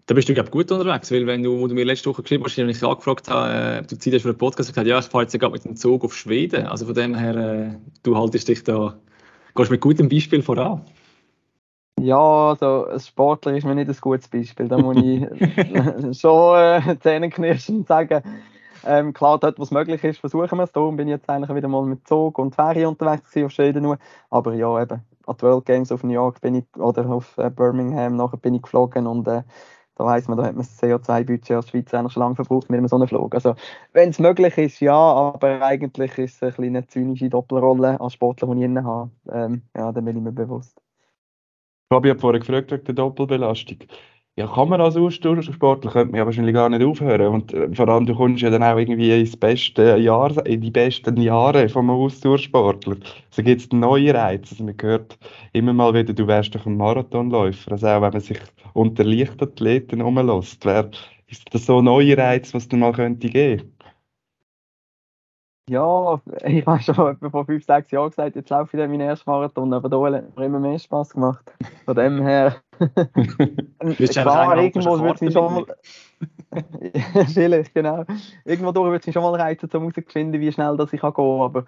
Da bist du, glaube ich, gut unterwegs, weil wenn du, wo du mir letzte Woche geschrieben hast, und ich angefragt habe, äh, ob du Zeit hast für einen Podcast, gesagt ja, ich fahre jetzt gerade mit dem Zug auf Schweden. Also von dem her, äh, du haltest dich da Gehst du mit gutem Beispiel voran? Ja, also ein Sportler ist mir nicht ein gutes Beispiel. Da muss ich schon äh, Zähne knirschen und sagen, ähm, klar, dort, was möglich ist, versuchen wir es. Darum bin ich jetzt eigentlich wieder mal mit Zug und Ferien unterwegs auf Schweden nur. Aber ja, eben, an die World Games auf New York bin ich, oder auf äh, Birmingham, nachher bin ich geflogen und äh, da weiss man, da hat man das CO2-Budget als Schweiz eigentlich schon lange verbraucht mit einem so einem Flug. Also, wenn es möglich ist, ja, aber eigentlich ist es eine zynische Doppelrolle als Sportler, die ich inne habe. Ähm, ja, dann bin ich mir bewusst. Fabi hat vorhin gefragt wegen der Doppelbelastung. Ja, kann man als Ausdauersportler, könnte man ja wahrscheinlich gar nicht aufhören. Und äh, vor allem, du kommst ja dann auch irgendwie ins beste Jahr, in die besten Jahre vom Ausdauersportler. Also gibt es neue Reize. Also man hört immer mal wieder, du wärst doch ein Marathonläufer. Also auch wenn man sich unter Leichtathleten rumlässt, wär, ist das so ein neuer Reiz, was dir mal könnte geben? Ja, ich habe schon vor fünf, sechs Jahren gesagt, jetzt laufe ich dann meinen ersten Marathon, aber da hat mir immer mehr Spaß gemacht. Von dem her, klar, irgendwo würde es mich schon mal, vielleicht, genau, irgendwo durch würde es mich schon mal reizen, um herauszufinden, wie schnell das ich gehen kann, aber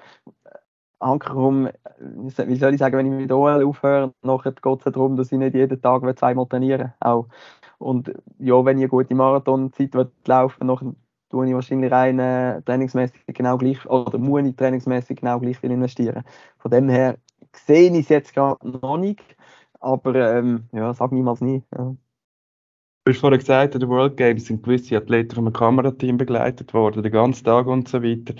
Ankerum, wie soll ich sagen, wenn ich mit OL aufhöre, nachher geht es darum, dass ich nicht jeden Tag zweimal trainieren auch. Und ja, wenn ich eine gute Marathonzeit laufen will, tue ich wahrscheinlich rein äh, trainingsmäßig genau gleich oder muss ich trainingsmäßig genau gleich viel investieren. Von dem her sehe ich es jetzt gerade noch nicht, aber ähm, ja, sag niemals nie. Ja. Du hast vorhin gesagt, in den World Games sind gewisse Athleten einem Kamerateam begleitet worden, den ganzen Tag und so weiter.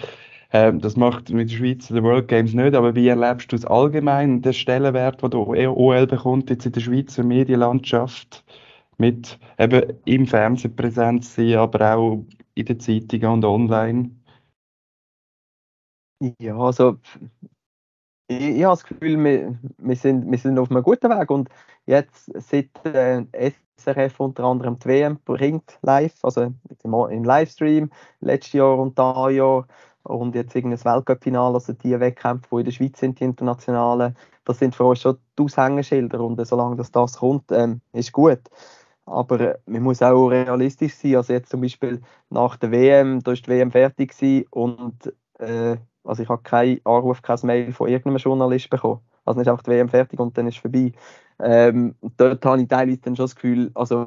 Ähm, das macht mit der Schweiz den World Games nicht, aber wie erlebst du es allgemein, den Stellenwert, den der OL bekommt jetzt in der Schweizer Medienlandschaft, mit eben im Fernsehen präsent sein, aber auch in den Zeitungen und online? Ja, also ich, ich habe das Gefühl, wir, wir, sind, wir sind auf einem guten Weg und jetzt seit äh, SRF unter anderem die WM bringt live, also im, Livestream, letztes Jahr und da Jahr und jetzt irgendein Weltcup-Finale, also die Wettkämpfe, die in der Schweiz sind, die internationalen, das sind für uns schon die Aushängeschilder und solange das, das kommt, ähm, ist gut. Aber äh, man muss auch realistisch sein. Also jetzt zum Beispiel nach der WM, da ist die WM fertig gewesen und äh, also ich habe keinen Anruf, kein Mail von irgendeinem Journalist bekommen. Also ist einfach die WM fertig und dann ist es vorbei. Ähm, dort habe ich teilweise dann schon das Gefühl, also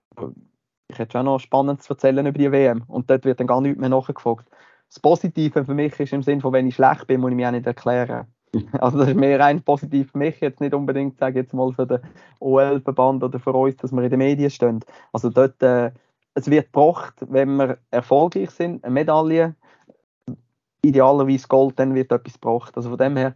ich hätte schon noch spannend zu erzählen über die WM und dort wird dann gar nichts mehr nachgefragt. Das Positive für mich ist im Sinne von, wenn ich schlecht bin, muss ich mich auch nicht erklären. Also das ist mehr rein positiv für mich, jetzt nicht unbedingt, sage jetzt mal, für den OL-Verband oder für uns, dass wir in den Medien stehen. Also dort, äh, es wird gebracht, wenn wir erfolgreich sind, eine Medaille. idealerweise Gold, dann wird etwas gebraucht. Also von dem her,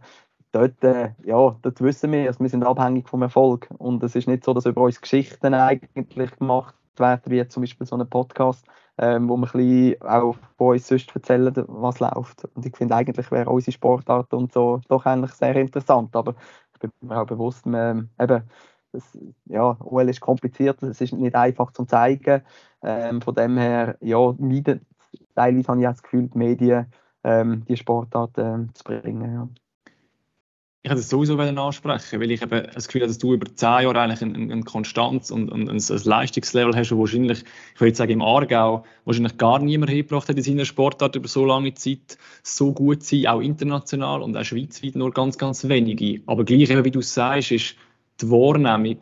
dort, äh, ja, dort wissen wir, also wir sind abhängig vom Erfolg. Und es ist nicht so, dass über uns Geschichten eigentlich gemacht werden, wie zum Beispiel so ein Podcast, ähm, wo wir ein auch von uns sonst erzählen, was läuft. Und ich finde eigentlich wäre unsere Sportart und so doch eigentlich sehr interessant. Aber ich bin mir auch bewusst, man, eben, das, ja, OL ist kompliziert, es ist nicht einfach zu zeigen. Ähm, von dem her, ja, teilweise habe ich das Gefühl, die Medien ähm, die Sportart ähm, zu bringen. Ja. Ich wollte das sowieso ansprechen, weil ich eben das Gefühl habe, dass du über zehn Jahre eigentlich eine, eine Konstanz und, und ein, ein Leistungslevel hast, wo wahrscheinlich, ich würde sagen, im Aargau wahrscheinlich gar niemand hergebracht hat in seiner Sportart über so lange Zeit so gut sein, auch international und auch schweizweit nur ganz, ganz wenige. Aber gleich eben, wie du sagst, ist die Wahrnehmung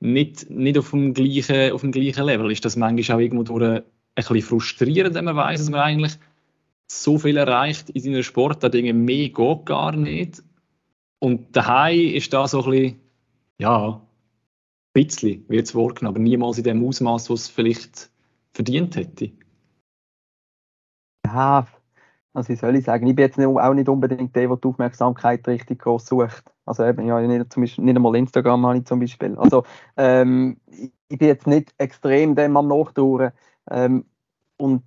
nicht, nicht auf, dem gleichen, auf dem gleichen Level. Ist das manchmal auch irgendwo durch ein bisschen frustrierend, wenn man weiß, dass man eigentlich so viel erreicht in seiner Sportart, Dinge mehr geht gar nicht. Und daheim ist da so ein bisschen, ja, ein bisschen wird es wahrgenommen, aber niemals in dem Ausmaß, was es vielleicht verdient hätte. Ja, also ich soll ich sagen, ich bin jetzt auch nicht unbedingt der, der die Aufmerksamkeit richtig groß sucht. Also eben, ja, nicht, zum Beispiel, nicht einmal Instagram habe ich zum Beispiel. Also ähm, ich bin jetzt nicht extrem dem am Nachdauern. Ähm, und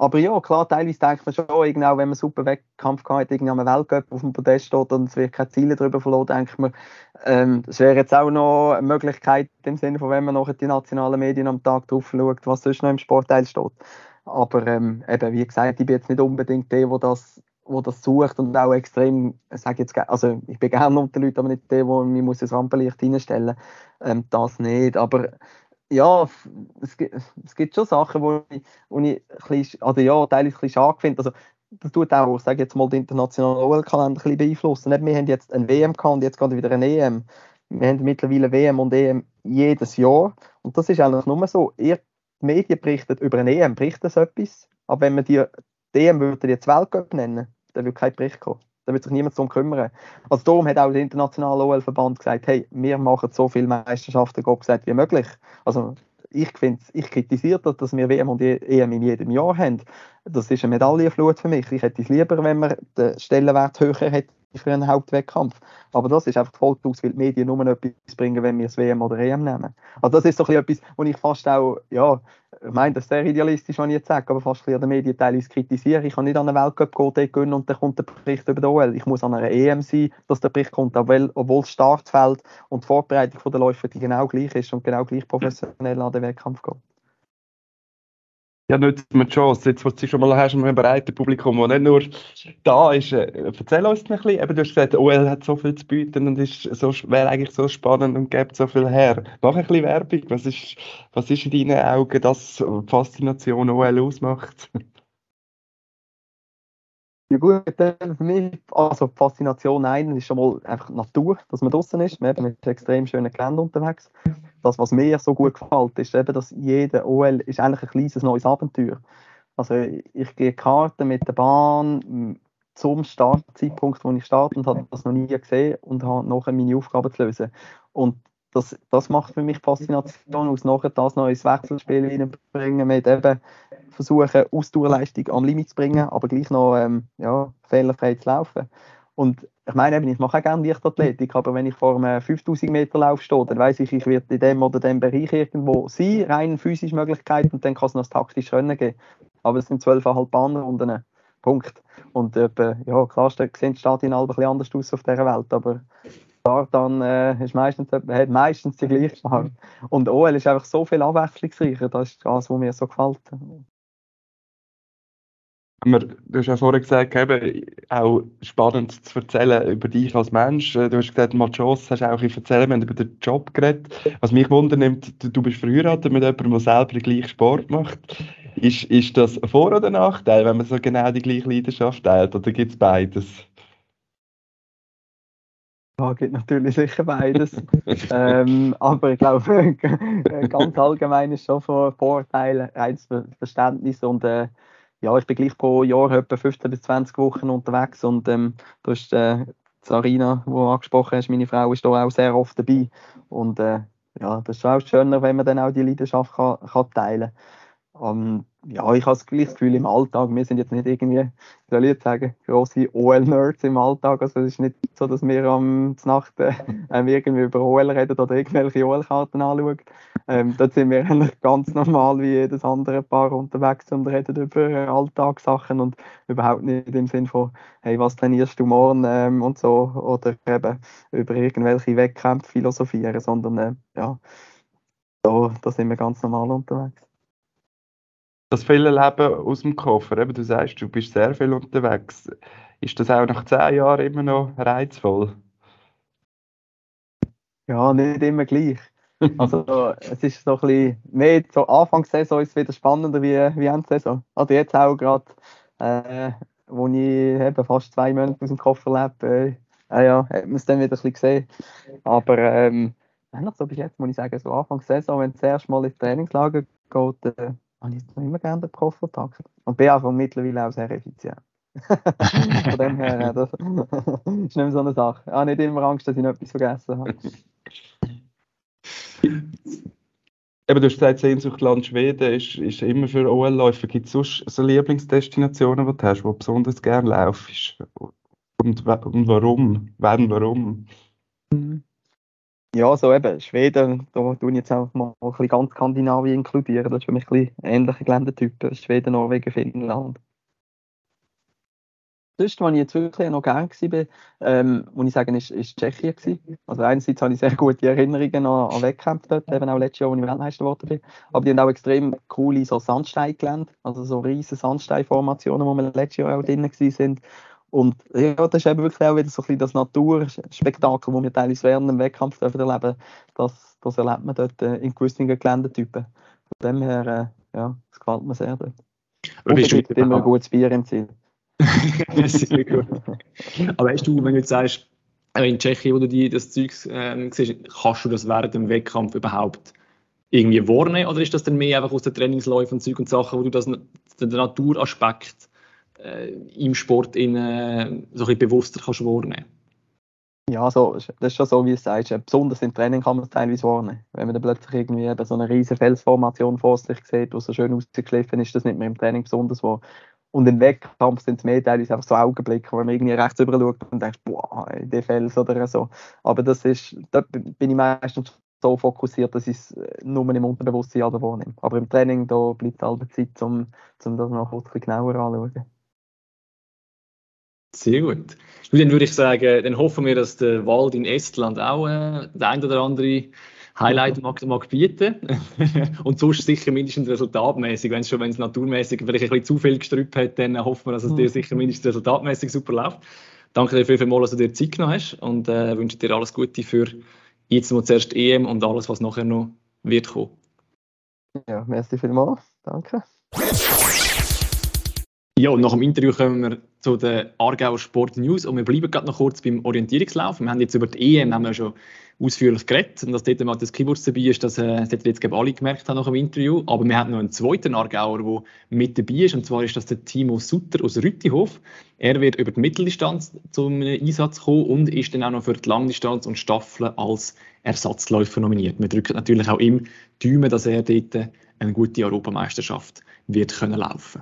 aber ja, klar, teilweise denkt man schon, irgendwie wenn man super Wettkampf hat, irgendwie am Weltcup auf dem Podest steht und es wird keine Ziele darüber verloren, denkt man, ähm, das wäre jetzt auch noch eine Möglichkeit im Sinne von, wenn man noch die nationalen Medien am Tag drauf schaut, was sonst noch im Sportteil steht. Aber ähm, eben, wie gesagt, ich bin jetzt nicht unbedingt der, der das, wo das sucht und auch extrem, sage jetzt, also ich bin gerne unter Leuten, aber nicht der, der muss ins Rampenlicht reinstellen ähm, das nicht, aber ja, es gibt, es gibt schon Sachen, wo ich, wo ich bisschen, also ja, teilweise ein bisschen schade finde. Also, das tut auch, ich sage jetzt mal, den internationalen OL-Kalender ein bisschen beeinflussen. Wir haben jetzt ein WM und jetzt gerade wieder ein EM. Wir haben mittlerweile WM und EM jedes Jahr. Und das ist eigentlich nur so, ihr die Medien berichten über ein EM, berichten das etwas. Aber wenn man die, die EM würde jetzt Weltcup nennen, dann würde kein Bericht kommen. Da wird sich niemand darum kümmern. Also darum hat auch der internationale OL-Verband gesagt, hey, wir machen so viele Meisterschaften gesagt, wie möglich. Also ich, ich kritisiere das, dass wir WM und EM in jedem Jahr haben. Das ist eine Medaillenflut für mich. Ich hätte es lieber, wenn man den Stellenwert höher hätte für einen Hauptwettkampf. Aber das ist einfach die Folge weil die Medien nur etwas bringen, wenn wir das WM oder EM nehmen. Also das ist so etwas, wo ich fast auch, ja, ich meine, das ist sehr idealistisch, was ich jetzt sage, aber fast an den Medien teilweise kritisiere. Ich kann nicht an einen Weltcup gehen, gehen und dann kommt der Bericht über die OL. Ich muss an einer EM sein, dass der Bericht kommt, obwohl, das Startfeld und die Vorbereitung der Läufer genau gleich ist und genau gleich professionell an den Wettkampf geht. Ja, nützt mir die Chance. Jetzt, was du schon mal hast, mit einem breiten Publikum, das nicht nur da ist. Äh, erzähl uns ein bisschen. Eben, du hast gesagt, OL hat so viel zu bieten und ist so, wäre eigentlich so spannend und gibt so viel her. Mach ein bisschen Werbung. Was ist, was ist in deinen Augen das Faszination OL ausmacht? Ja gut, für mich, also Faszination ein ist schon mal einfach Natur, dass man draußen ist. Man ist extrem schönen Gelände unterwegs. Das, was mir so gut gefällt, ist eben, dass jeder OL ist eigentlich ein kleines neues Abenteuer. Also ich gehe Karten mit der Bahn zum Startzeitpunkt, wo ich starte und habe das noch nie gesehen und habe nachher meine Aufgaben zu lösen. Und das, das macht für mich Faszination aus, nachher das noch ins Wechselspiel reinbringen, mit eben versuchen, Ausdauerleistung am Limit zu bringen, aber gleich noch ähm, ja, fehlerfrei zu laufen. Und ich meine, eben, ich mache auch gerne Leichtathletik, aber wenn ich vor einem 5000 Meter Lauf stehe, dann weiß ich, ich werde in dem oder dem Bereich irgendwo sein, rein physische Möglichkeit, und dann kann es noch das taktische Rennen geben. Aber es sind 12,5 Bahnrunden. Punkt. Und äh, ja, klar sehen die Stadien alle ein bisschen anders aus auf dieser Welt, aber dann äh, ist meistens, hat meistens die gleiche Farbe. Und OL ist einfach so viel abwechslungsreicher, das ist das, was mir so gefällt. Du hast ja vorhin gesagt, eben, auch spannend zu erzählen über dich als Mensch. Du hast gesagt, Machos hast auch erzählen, wir haben über den Job geredet. Was mich wundert, du bist verheiratet mit jemandem, der selber den gleichen Sport macht. Ist, ist das ein Vor- oder Nachteil, wenn man so genau die gleiche Leidenschaft teilt, oder gibt es beides? Ja, gibt natürlich sicher beides. ähm, aber ich glaube, ganz allgemein ist schon von Vorteilen, reines Verständnis und äh, ja, ich bin gleich pro Jahr etwa 15 bis 20 Wochen unterwegs und ähm, du hast äh, Sarina, die du angesprochen hast, meine Frau ist da auch sehr oft dabei und äh, ja, das ist auch schöner, wenn man dann auch die Leidenschaft kann, kann teilen Um, ja, ich habe das Gefühl im Alltag. Wir sind jetzt nicht irgendwie, wie soll ich jetzt sagen, grosse OL-Nerds im Alltag. Also es ist nicht so, dass wir am Nacht äh, irgendwie über OL reden oder irgendwelche OL-Karten anschauen. Ähm, dort sind wir eigentlich ganz normal wie jedes andere Paar unterwegs und reden über Alltagssachen und überhaupt nicht im Sinn von, hey, was trainierst du morgen ähm, und so oder eben über irgendwelche Wettkämpfe philosophieren, sondern äh, ja, da, da sind wir ganz normal unterwegs das viele Leben aus dem Koffer, eben, du sagst, du bist sehr viel unterwegs. Ist das auch nach zehn Jahren immer noch reizvoll? Ja, nicht immer gleich. Also es ist so ein bisschen, mehr so Anfangssaison ist es wieder spannender wie, wie Endsaison. Also jetzt auch gerade, äh, wo ich eben fast zwei Monate aus dem Koffer lebe, äh, äh, ja, hat man es dann wieder ein bisschen gesehen. Aber ähm, so bis jetzt muss ich sagen, so Anfangssaison, wenn es das erste Mal ins Trainingslager geht, äh, habe ich immer gerne den Koffer gepackt. Und bin einfach mittlerweile auch sehr effizient. Von dem her, das ist nicht mehr so eine Sache. Ich habe nicht immer Angst, dass ich noch etwas vergessen habe. Eben, du hast gesagt, Sehnsuchtland Schweden ist, ist immer für OL-Läufer. Gibt es sonst so Lieblingsdestinationen, die du hast, wo du besonders gerne laufst? Und, und warum? Wann, warum? Mhm. Ja, so eben, Schweden, da tue ich jetzt auch mal ein bisschen ganz Skandinavien inkludieren. Das ist für mich ein bisschen ähnliche Geländetypen. Schweden, Norwegen, Finnland. Das, was ich jetzt wirklich noch gerne war, ähm, muss ich sagen, ist, ist Tschechien gewesen. Also einerseits habe ich sehr gute Erinnerungen an, an Wettkämpfe dort, eben auch letztes Jahr, als ich Weltmeister geworden bin. Aber die haben auch extrem coole so Sandsteingelände, also so riesige Sandsteinformationen, wo wir letztes Jahr auch drin waren. Und ja, das ist eben wirklich auch wieder so ein bisschen das Naturspektakel, das wir teilweise während dem Wettkampf erleben das, das erlebt man dort äh, in gewissen Geländetypen. Von dem her, äh, ja, das gefällt mir sehr dort. Aber bist du immer ein gutes Bier im Ziel. sehr gut. Aber hast du, wenn du jetzt sagst, äh, in Tschechien, wo du die, das Zeug ähm, siehst, kannst du das während dem Wettkampf überhaupt irgendwie wahrnehmen? Oder ist das dann mehr einfach aus den Trainingsläufen und Zeug und Sachen, wo du das, den Naturaspekt äh, im Sport in, äh, so ein bisschen bewusster kannst wahrnehmen ja, so, das ist schon so, wie es sagst. Besonders im Training kann man es teilweise wahrnehmen. Wenn man dann plötzlich irgendwie so eine riesige Felsformation vor sich sieht, die so schön ausgeschliffen ist, das nicht mehr im Training besonders wahr. Und im Wettkampf sind es mehr teilweise einfach so Augenblicke, wo man irgendwie rechts rüber schaut und denkt, boah, der Fels oder so. Aber das ist, da bin ich meistens so fokussiert, dass ich es nur im Unterbewusstsein wahrnehme. Aber im Training, da bleibt halbe Zeit, um, um das noch kurz genauer anzuschauen. Sehr gut. dann würde ich sagen, dann hoffen wir, dass der Wald in Estland auch äh, der ein oder andere Highlight mag, mag bieten. und sonst sicher mindestens resultatmäßig. Wenn es schon wenn es naturmäßig vielleicht ein bisschen zu viel gestrüppt hat, dann hoffen wir, dass es dir mhm. sicher mindestens resultatmäßig super läuft. Danke dir vielmals, dass du dir Zeit genommen hast und äh, wünsche dir alles Gute für jetzt mal zuerst EM und alles, was nachher noch wird kommen. Ja, merci vielmals. Danke. Ja, und nach dem Interview kommen wir zu den Aargauer Sport News und wir bleiben gerade noch kurz beim Orientierungslauf. Wir haben jetzt über die EM haben wir schon ausführlich geredet und dass dort mal das Keyboards dabei ist, das, äh, jetzt glaube alle gemerkt haben nach dem Interview. Aber wir haben noch einen zweiten Aargauer, der mit dabei ist und zwar ist das der Timo Sutter aus Rüttihof. Er wird über die Mitteldistanz zum Einsatz kommen und ist dann auch noch für die Langdistanz und Staffel als Ersatzläufer nominiert. Wir drücken natürlich auch ihm Daumen, dass er dort eine gute Europameisterschaft wird können laufen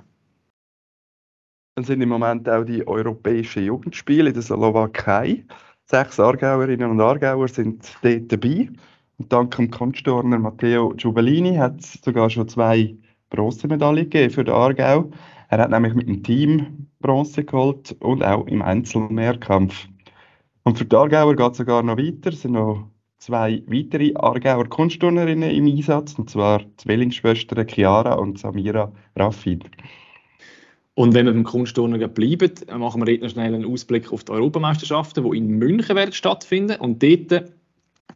dann sind im Moment auch die europäischen Jugendspiele in der Slowakei. Sechs Aargauerinnen und Aargauer sind dort dabei. Und dank dem Kunststurner Matteo Giubellini hat es sogar schon zwei Bronzemedaillen gegeben für den Aargau. Er hat nämlich mit dem Team Bronze geholt und auch im Einzelmehrkampf. Und für die Aargauer geht es sogar noch weiter. Es sind noch zwei weitere Aargauer Kunstturnerinnen im Einsatz, und zwar Zwillingsschwestern Chiara und Samira Rafid. Und wenn wir beim Kunstturnen bleiben, machen wir noch schnell einen Ausblick auf die Europameisterschaften, die in München werden stattfinden. Und dort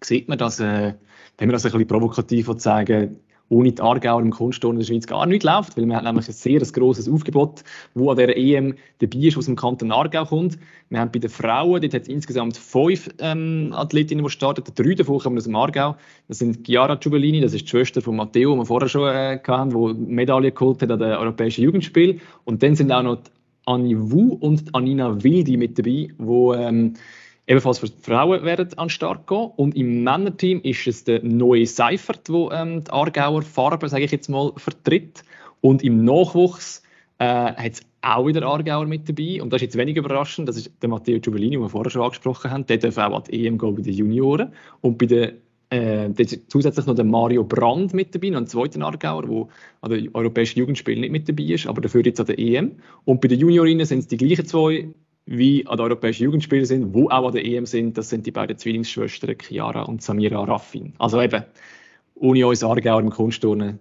sieht man, dass, äh, wenn wir das ein bisschen provokativ sagen, ohne die Aargauer im Kunstturnen in der Schweiz gar nicht läuft, weil wir haben nämlich ein sehr grosses Aufgebot, wo an der EM dabei ist, aus dem Kanton Aargau kommt. Wir haben bei den Frauen, dort hat es insgesamt fünf ähm, Athletinnen, die starten, drei davon kommen aus dem Aargau. Das sind Chiara Giubellini, das ist die Schwester von Matteo, die wir vorher schon äh, hatten, die Medaille geholt hat an den Europäischen Jugendspielen. Und dann sind auch noch Annie Wu und Anina Wildi mit dabei, die ähm, ebenfalls für Frauen werden an den Start gehen. Und im Männerteam ist es der neue Seifert, der ähm, die Aargauer Farbe, sage ich jetzt mal, vertritt. Und im Nachwuchs äh, hat es auch wieder Aargauer mit dabei. Und das ist jetzt wenig überraschend. Das ist der Matteo Giubellini, den wir vorher schon angesprochen haben. Der darf auch an die EM gehen bei den Junioren. Und bei den äh, zusätzlich noch der Mario Brand mit dabei, noch ein zweiter Aargauer, der an den Europäischen Jugendspielen nicht mit dabei ist, aber dafür jetzt an der EM. Und bei den Juniorinnen sind es die gleichen zwei, wie an den Europäischen Jugendspielen sind, wo auch an der EM sind. Das sind die beiden Zwillingsschwestern Chiara und Samira Raffin. Also eben, ohne uns Aargauer im Kunstturnen,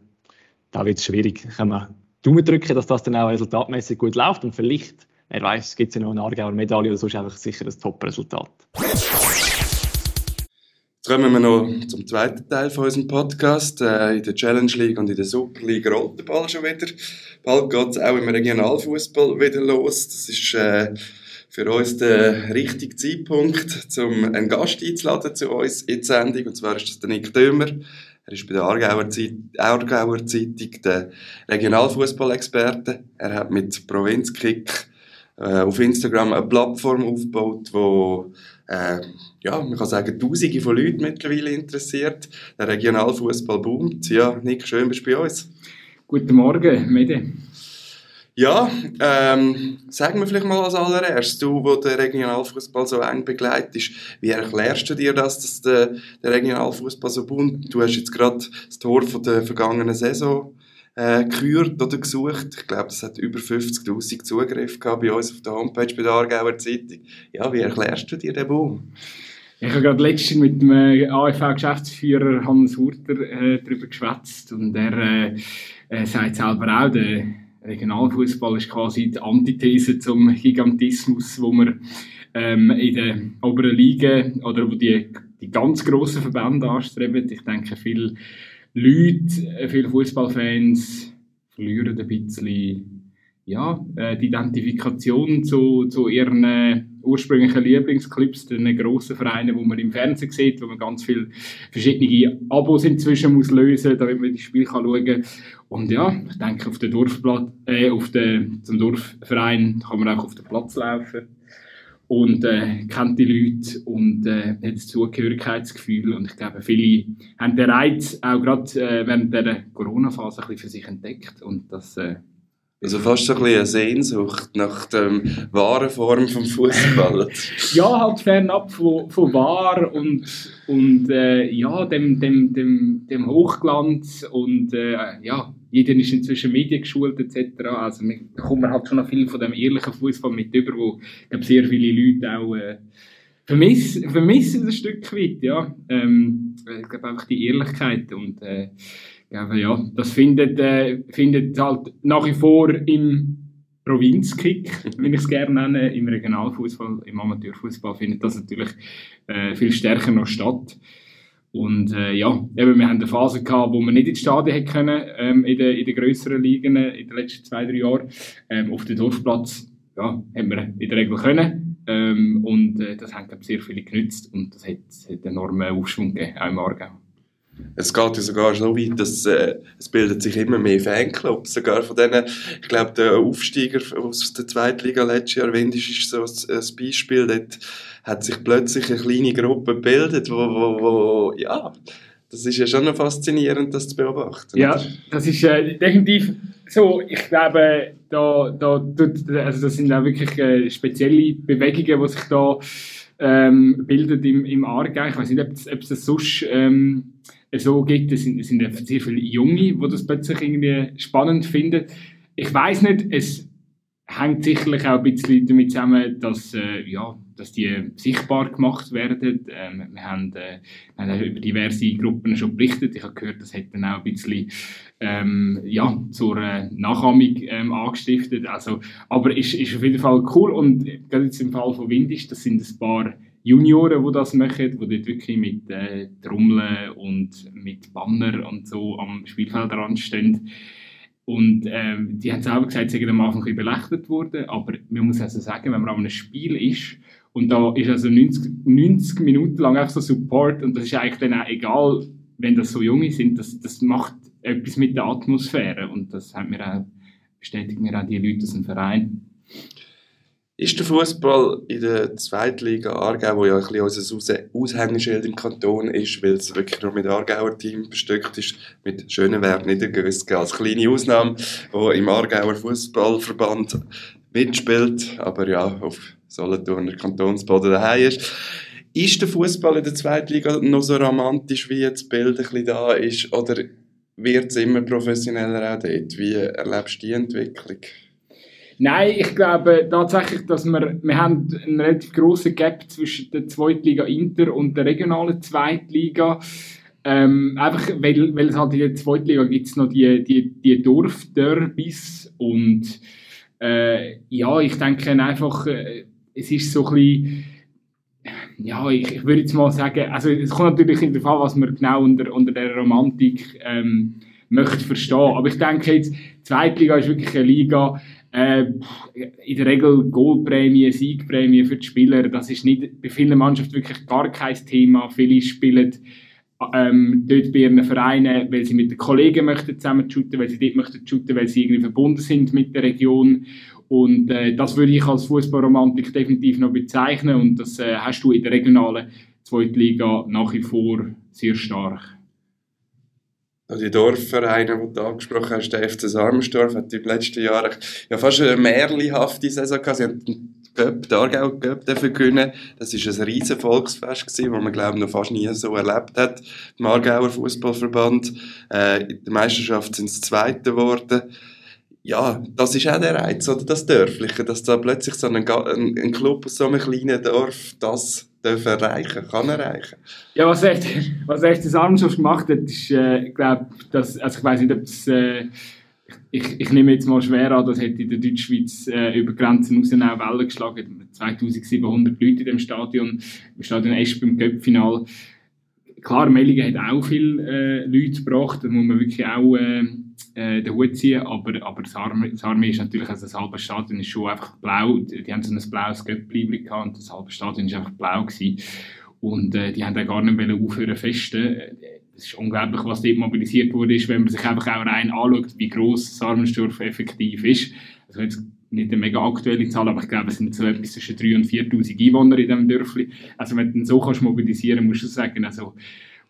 da wird es schwierig. Können wir Daumen drücken, dass das dann auch resultatmäßig gut läuft und vielleicht, wer weiß, gibt es ja noch eine Aargauer Medaille oder so ist einfach sicher ein Top-Resultat. Jetzt kommen wir noch zum zweiten Teil von unserem Podcast. Äh, in der Challenge League und in der Super League rollt der Ball schon wieder. Bald geht es auch im Regionalfußball wieder los. Das ist äh, für uns der richtige Zeitpunkt, um einen Gast einzuladen zu uns in die Sendung. Und zwar ist das der Nick Dömer. Er ist bei der Aargauer, Zeit Aargauer Zeitung der Regionalfußball-Experte. Er hat mit Provinzkick äh, auf Instagram eine Plattform aufgebaut, wo äh, ja, man kann sagen, Tausende von Leuten mittlerweile interessiert. Der Regionalfußball boomt. Ja, Nick, schön bist du bei uns. Guten Morgen, Mede. Ja, ähm, sag mir vielleicht mal als allererstes, du, wo der Regionalfußball so eng begleitest, wie erklärst du dir das, dass der, der Regionalfußball so bunt? Du hast jetzt gerade das Tor von der vergangenen Saison äh, gekürt oder gesucht. Ich glaube, das hat über 50.000 Zugriff gehabt bei uns auf der Homepage bei der Aargauer Zeitung. Ja, wie erklärst du dir den Boom? Ich habe gerade letztens mit dem äh, AFV-Geschäftsführer Hannes Hurter äh, darüber geschwätzt und er äh, sagt selber auch, der Regionalfußball ist quasi die Antithese zum Gigantismus, wo wir ähm, in der oberen Liga oder wo die, die ganz grossen Verbände anstreben. Ich denke, viele Leute, viele Fußballfans verlieren ein bisschen ja, äh, die Identifikation zu, zu ihren äh, ursprünglichen Lieblingsclubs, den grossen Vereinen, wo man im Fernsehen sieht, wo man ganz viele verschiedene Abos inzwischen muss lösen, damit man das Spiel schauen kann. Und ja, ich denke, auf den Dorfplatz, äh, auf den, zum Dorfverein kann man auch auf den Platz laufen. Und äh, kennt die Leute und äh, hat das Zugehörigkeitsgefühl. Und ich glaube, viele haben den Reiz auch gerade äh, während der Corona-Phase ein bisschen für sich entdeckt. Und das äh, also fast so ein bisschen eine Sehnsucht nach der wahren Form vom Fußball. ja, halt fernab von, von wahr und, und äh, ja, dem, dem, dem, dem Hochglanz und äh, ja, jeder ist inzwischen mediengeschult etc. Also man bekommt halt schon noch viel von dem ehrlichen Fußball mit über, wo glaube, sehr viele Leute auch äh, vermissen, vermissen ein Stück weit, ja. Ähm, ich glaube einfach die Ehrlichkeit und äh, aber ja, das findet, äh, findet halt nach wie vor im Provinzkick, wenn ich es gerne nenne, im Regionalfußball, im Amateurfußball findet das natürlich äh, viel stärker noch statt. Und äh, ja, eben, wir haben eine Phase gehabt, wo wir nicht ins Stadion hätten können, ähm, in den in der grösseren Ligen in den letzten zwei, drei Jahren. Ähm, auf dem Dorfplatz ja, haben wir in der Regel können. Ähm, und äh, das haben sehr viele genützt und das hat, hat einen enormen Aufschwung gegeben, auch im Aargau. Es geht ja sogar so weit, dass äh, es bildet sich immer mehr Fanclubs. Sogar von denen, ich glaube, der Aufsteiger aus der zweiten Liga letztes Jahr, Windisch, ist so ein, Beispiel. Dort hat sich plötzlich eine kleine Gruppe gebildet, wo, wo, wo ja, das ist ja schon faszinierend, das zu beobachten. Ja, das ist äh, definitiv so. Ich glaube, da, da, also das sind auch wirklich äh, spezielle Bewegungen, die sich da ähm, bildet im, im Aargau. Ich weiß nicht, ob es das sonst ähm, so gibt. Es sind, es sind sehr viele Junge, die das plötzlich irgendwie spannend finden. Ich weiß nicht, es hängt sicherlich auch ein bisschen damit zusammen, dass, äh, ja, dass die sichtbar gemacht werden. Ähm, wir, haben, äh, wir haben über diverse Gruppen schon berichtet. Ich habe gehört, das hat dann auch ein bisschen ähm, ja, zur äh, Nachahmung ähm, angestiftet. Also, aber ist, ist auf jeden Fall cool und gerade jetzt im Fall von Windisch, das sind ein paar Junioren, die das machen, die dort wirklich mit äh, Trommeln und mit Banner und so am Spielfeldrand stehen. Und ähm, die haben selber gesagt, sie sind am Anfang ein belächelt worden, aber man muss also sagen, wenn man an einem Spiel ist und da ist also 90, 90 Minuten lang einfach so Support und das ist eigentlich dann auch egal, wenn das so junge sind, das, das macht etwas mit der Atmosphäre und das hat mir auch, bestätigt mir auch die Leute aus dem Verein. Ist der Fußball in der Zweitliga Aargau, wo ja ein bisschen unser Aushängeschild im Kanton ist, weil es wirklich nur mit Aargauer Team bestückt ist, mit Schönenwerk Niedergösgen als kleine Ausnahme, wo im Aargauer Fußballverband mitspielt, aber ja, auf Solothurner Kantonsboden daheim ist. Ist der Fußball in der Zweitliga noch so romantisch, wie jetzt das Bild ein bisschen da ist, oder wird es immer professioneller auch dort? Wie erlebst du die Entwicklung? Nein, ich glaube tatsächlich, dass wir, wir haben einen relativ grossen Gap zwischen der Zweitliga Inter und der regionalen Zweitliga. Ähm, einfach, weil, weil es halt in der Zweitliga gibt es noch die, die, die Dorfderbys und äh, ja, ich denke einfach, äh, es ist so ein bisschen, ja, ich, ich würde jetzt mal sagen, also es kommt natürlich in der Fall, was man genau unter, unter der Romantik ähm, möchte verstehen, aber ich denke jetzt, die Zweitliga ist wirklich eine Liga, äh, in der Regel Goalprämie, Siegprämie für die Spieler, das ist nicht bei vielen Mannschaften wirklich gar kein Thema. Viele spielen ähm, dort bei ihren Vereinen, weil sie mit den Kollegen möchten zusammen shooten, weil sie dort möchten shooten, weil sie irgendwie verbunden sind mit der Region. Und äh, das würde ich als Fußballromantik definitiv noch bezeichnen und das äh, hast du in der regionalen Zweitliga nach wie vor sehr stark. Also die Dorfvereine, die du angesprochen hast, der FC Sarmenstorf hat den letzten Jahren ja fast eine märchenhafte Saison gehabt. Sie haben den Göpp, den Aargau Göpp gewinnen. Das war ein riesen Volksfest, das man, glaube ich, noch fast nie so erlebt hat. Im Aargauer Fußballverband. Äh, in der Meisterschaft sind sie Zweite geworden. Ja, das ist auch der Reiz, oder das Dörfliche, dass da plötzlich so ein, ein, ein Club aus so einem kleinen Dorf das dürfen erreichen, kann erreichen. Ja, was echt, was echt das Armschuss gemacht hat, ist, äh, glaube dass, also ich weiß nicht, ob das, äh, ich, ich nehme jetzt mal schwer an, das hätte in der Deutschschweiz äh, über Grenzen raus auch Wellen geschlagen. 2700 Leute in dem Stadion, im Stadion Esch beim Göppfinal. Klar, Mellingen hat auch viele äh, Leute gebracht, da muss man wirklich auch äh, äh, den Hut ziehen, aber, aber das, Arme, das Arme ist natürlich, also das halbe Stadion ist schon einfach blau, die haben so ein blaues Göppli gehabt und das halbe Stadion ist einfach blau gewesen. Und äh, die haben dann gar nicht mehr aufhören festen. Es ist unglaublich, was dort mobilisiert wurde, ist, wenn man sich einfach auch rein anschaut, wie gross das Armensturf effektiv ist. Also jetzt nicht eine mega aktuelle Zahl, aber ich glaube, es sind so etwas zwischen 3.000 und 4.000 Einwohner in diesem Dörfli. Also wenn du so kannst mobilisieren musst du sagen, also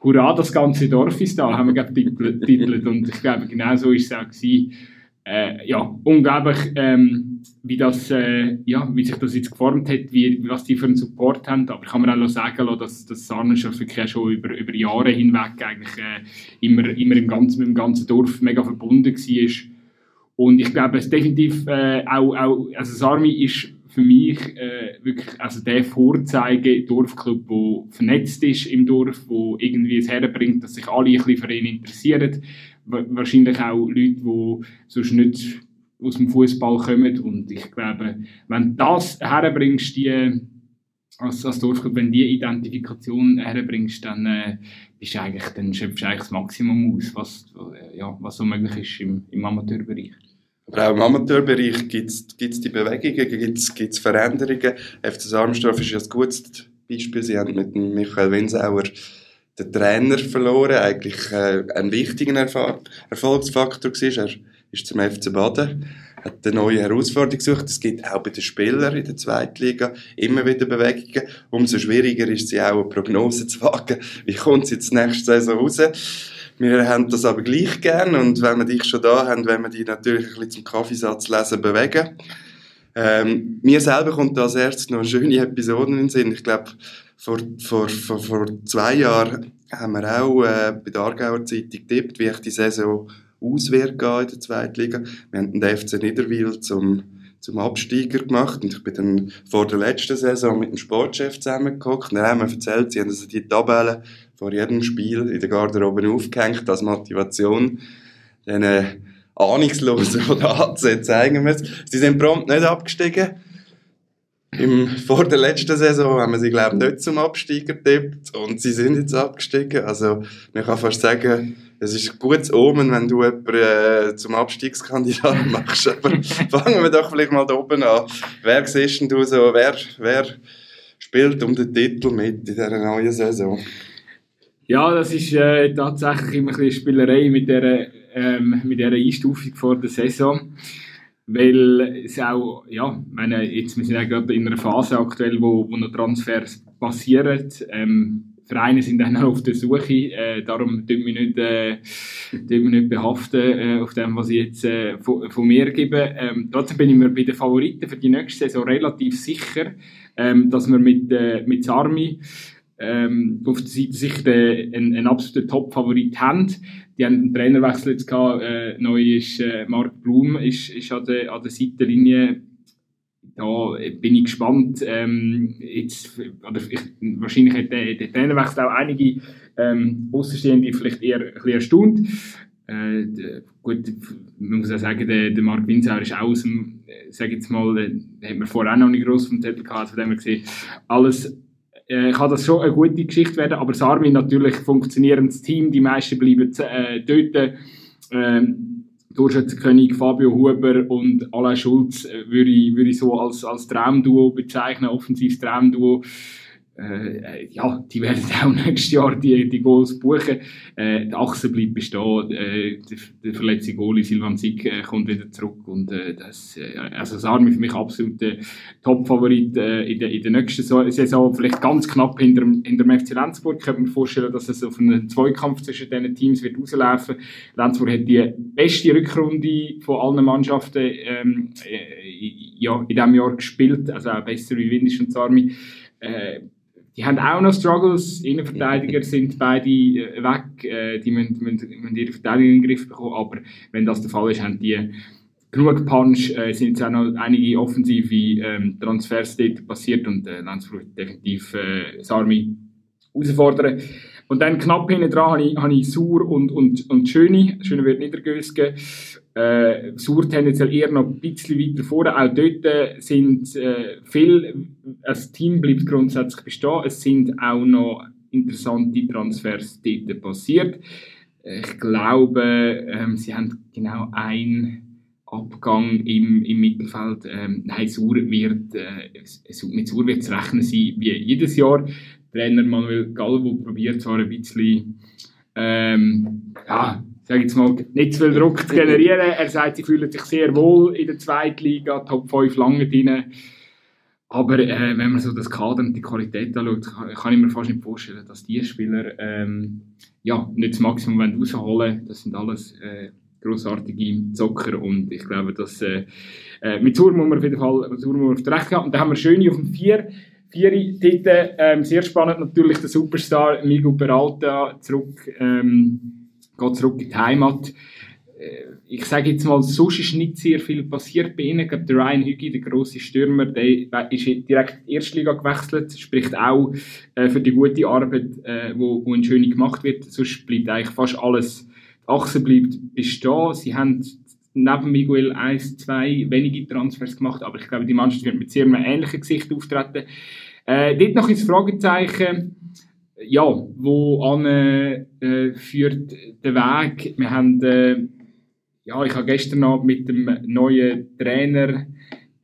Hurra, das ganze Dorf ist da, haben wir getitelt. Und ich glaube, genau so war es auch gewesen. Äh, ja, unglaublich, ähm, wie, das, äh, ja, wie sich das jetzt geformt hat, wie, was die für einen Support haben. Aber ich kann mir auch sagen lassen, dass, Sarnenschaft wirklich schon über, über Jahre hinweg eigentlich äh, immer, immer im ganzen, mit dem ganzen Dorf mega verbunden war. Und ich glaube, es definitiv äh, auch, auch, also Sarmi ist für mich äh, wirklich also der Vorzeige-Dorfclub, der vernetzt ist im Dorf, wo irgendwie es herbringt, dass sich alle ein bisschen für ihn interessieren. Wahrscheinlich auch Leute, die sonst nicht aus dem Fußball kommen. Und ich glaube, wenn das herbringst, die, als, als Dorfclub, wenn die Identifikation herbringst, dann, äh, bist eigentlich, dann schöpfst du eigentlich das Maximum aus, was, äh, ja, was so möglich ist im, im Amateurbereich. Aber auch im Amateurbereich gibt es die Bewegungen, gibt es Veränderungen. FC Sarmstorf ist ja ein gutes Beispiel. Sie haben mit Michael Winsauer den Trainer verloren, eigentlich äh, ein wichtiger Erfahr Erfolgsfaktor war. Er ist zum FC Baden, hat eine neue Herausforderung gesucht. Es gibt auch bei den Spielern in der Zweitliga immer wieder Bewegungen. Umso schwieriger ist es auch, eine Prognose zu wagen. Wie kommt es jetzt nächste Saison raus? Wir haben das aber gleich gern und wenn wir dich schon da haben, wenn wir dich natürlich ein bisschen zum Kaffeesatz lesen bewegen. Ähm, mir selber kommt da als erstes noch eine schöne Episode in den Sinn. Ich glaube, vor, vor, vor, vor zwei Jahren haben wir auch äh, bei der Aargauer Zeitung getippt, wie ich die Saison aus wird in der zweiten Liga. Wir haben den FC Niederwil zum, zum Absteiger gemacht und ich bin dann vor der letzten Saison mit dem Sportchef zusammengeguckt und dann haben wir erzählt, sie haben also die Tabelle vor jedem Spiel in der Garderobe aufgehängt als Motivation. Den äh, Ahnungslosen, die der AZ zeigen müssen. Sie sind prompt nicht abgestiegen. Im, vor der letzten Saison haben wir sie, glaube ich, nicht zum Absteiger getippt und sie sind jetzt abgestiegen. Also, man kann fast sagen, es ist ein gutes Omen, wenn du jemanden äh, zum Abstiegskandidat machst. Aber fangen wir doch vielleicht mal da oben an. Wer siehst du so, wer, wer spielt um den Titel mit in dieser neuen Saison? Ja, das ist äh, tatsächlich immer ein bisschen Spielerei mit dieser, ähm, mit dieser Einstufung vor der Saison. weil es auch, ja, meine, jetzt, wir sind ja gerade in einer Phase aktuell, wo, wo noch Transfers passieren. Ähm, Vereine sind dann auch auf der Suche, äh, darum tun wir nicht, äh, tun nicht behaften äh, auf dem, was ich jetzt äh, von, von, mir gebe. Ähm, trotzdem bin ich mir bei den Favoriten für die nächste Saison relativ sicher, ähm, dass wir mit, äh, mit Sarmi ähm, auf der Seite sicher einen, einen absoluten Top-Favorit haben. Die haben einen Trainerwechsel jetzt gehabt, äh, neu ist äh, Marc Blum ist, ist an, der, an der Seitenlinie da bin ich gespannt. Ähm, jetzt, oder ich, wahrscheinlich hat der, der Trainerwechsel auch einige ähm, Außenstehende vielleicht eher ein bisschen erstaunt. Äh, gut, man muss auch sagen, der, der Marc Winzauer ist auch aus dem, äh, sag jetzt mal, den hat man vorher auch noch nicht gross vom Zettel gehabt, von dem her gesehen, alles äh, kann das schon eine gute Geschichte werden, aber das Armin natürlich funktionierendes Team, die meisten bleiben äh, dort. Äh, Torschützenkönig Fabio Huber und Alain Schulz äh, würde ich, würde ich so als, als Traumduo bezeichnen, offensives Traumduo. Äh, ja, die werden auch nächstes Jahr die, die Goals buchen. Äh, die Achse bleibt bestehen. Äh, der, der verletzte Goalie Silvan Sick äh, kommt wieder zurück. Und äh, das, äh, also Sarmi für mich absolut der Top-Favorit äh, in, der, in der nächsten Saison. Vielleicht ganz knapp hinter, hinter dem FC Lenzburg. Könnte mir vorstellen, dass es auf einen Zweikampf zwischen diesen Teams wird rauslaufen. Lenzburg hat die beste Rückrunde von allen Mannschaften ähm, äh, ja, in diesem Jahr gespielt. Also auch besser wie Windisch und Sarmi. Äh, die haben auch noch Struggles. Innenverteidiger sind beide äh, weg. Äh, die müssen, müssen, müssen ihre Verteidigung in den Griff bekommen. Aber wenn das der Fall ist, haben die genug Punch. Äh, sind jetzt auch noch einige offensive ähm, Transfers dort passiert und äh, Lenzburg definitiv äh, Sarmi herausfordern. Und dann knapp hinten dran habe ich, habe ich Sur und, und, und Schöne. Schöne wird Niedergösgen. Äh, Sur tendenziell eher noch ein bisschen weiter vorne. Auch dort äh, sind äh, viel, das Team bleibt grundsätzlich bestehen. Es sind auch noch interessante Transfers dort passiert. Ich glaube, ähm, sie haben genau einen Abgang im, im Mittelfeld. Ähm, nein, Sur wird, äh, mit Sur wird es rechnen sein, wie jedes Jahr. Trainer Manuel Galvo probiert zwar ein bisschen, ähm, ja, sag jetzt mal, nicht zu viel Druck zu generieren. Er sagt, sie fühlen sich sehr wohl in der zweiten Liga, Top 5 lange drin. Aber äh, wenn man so das Kader und die Qualität anschaut, kann, kann ich mir fast nicht vorstellen, dass die Spieler ähm, ja, nicht das Maximum rausholen wollen. Das sind alles äh, grossartige Zocker und ich glaube, dass äh, äh mit Zur muss man auf jeden Fall auf der Rechte haben. Und dann haben wir Schöne auf dem 4 vier Titel. Ähm, sehr spannend natürlich der Superstar Miguel Peralta zurück, ähm, geht zurück in die Heimat. Äh, ich sage jetzt mal, sonst ist nicht sehr viel passiert bei ihnen. Ich glaube, der Ryan Hügi, der grosse Stürmer, der ist direkt in die Erstliga gewechselt, spricht auch äh, für die gute Arbeit, äh, wo, in Schöne gemacht wird. Sonst bleibt eigentlich fast alles, die Achse bleibt bestehen. Sie haben neben Miguel eins, zwei wenige Transfers gemacht, aber ich glaube, die Mannschaft wird mit sehr einem ähnlichen Gesicht auftreten. Äh, dort noch ins Fragezeichen, ja, wo an äh, führt der Weg? Wir haben, äh, ja, ich habe gestern noch mit dem neuen Trainer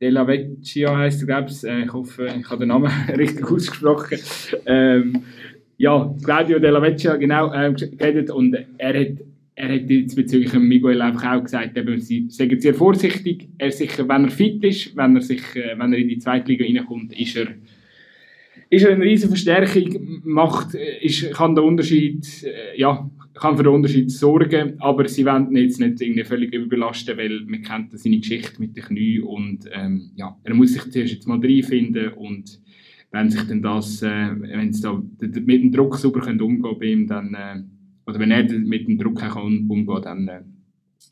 Della Vecchia heißt er, glaube ich. Äh, ich hoffe, ich habe den Namen richtig ausgesprochen. Ähm, ja, Claudio Della Vecchia, genau, äh, geredet und er hat er hat jetzt bezüglich Miguel einfach auch gesagt, eben, sie sind sehr vorsichtig. Er sicher, wenn er fit ist, wenn er, sich, äh, wenn er in die zweite Liga reinkommt, ist er, ist eine riesige Verstärkung, macht, äh, ist, kann der Unterschied, äh, ja, kann für den Unterschied sorgen, aber sie wollen jetzt nicht irgendwie völlig überbelasten, weil man kennt seine Geschichte mit den Knie und ähm, ja, er muss sich zuerst jetzt mal reinfinden und wenn sich dann das, äh, wenn sie da mit dem Druck super umgehen bei dann äh, oder wenn er mit dem Druck kann umgehen kann, dann äh,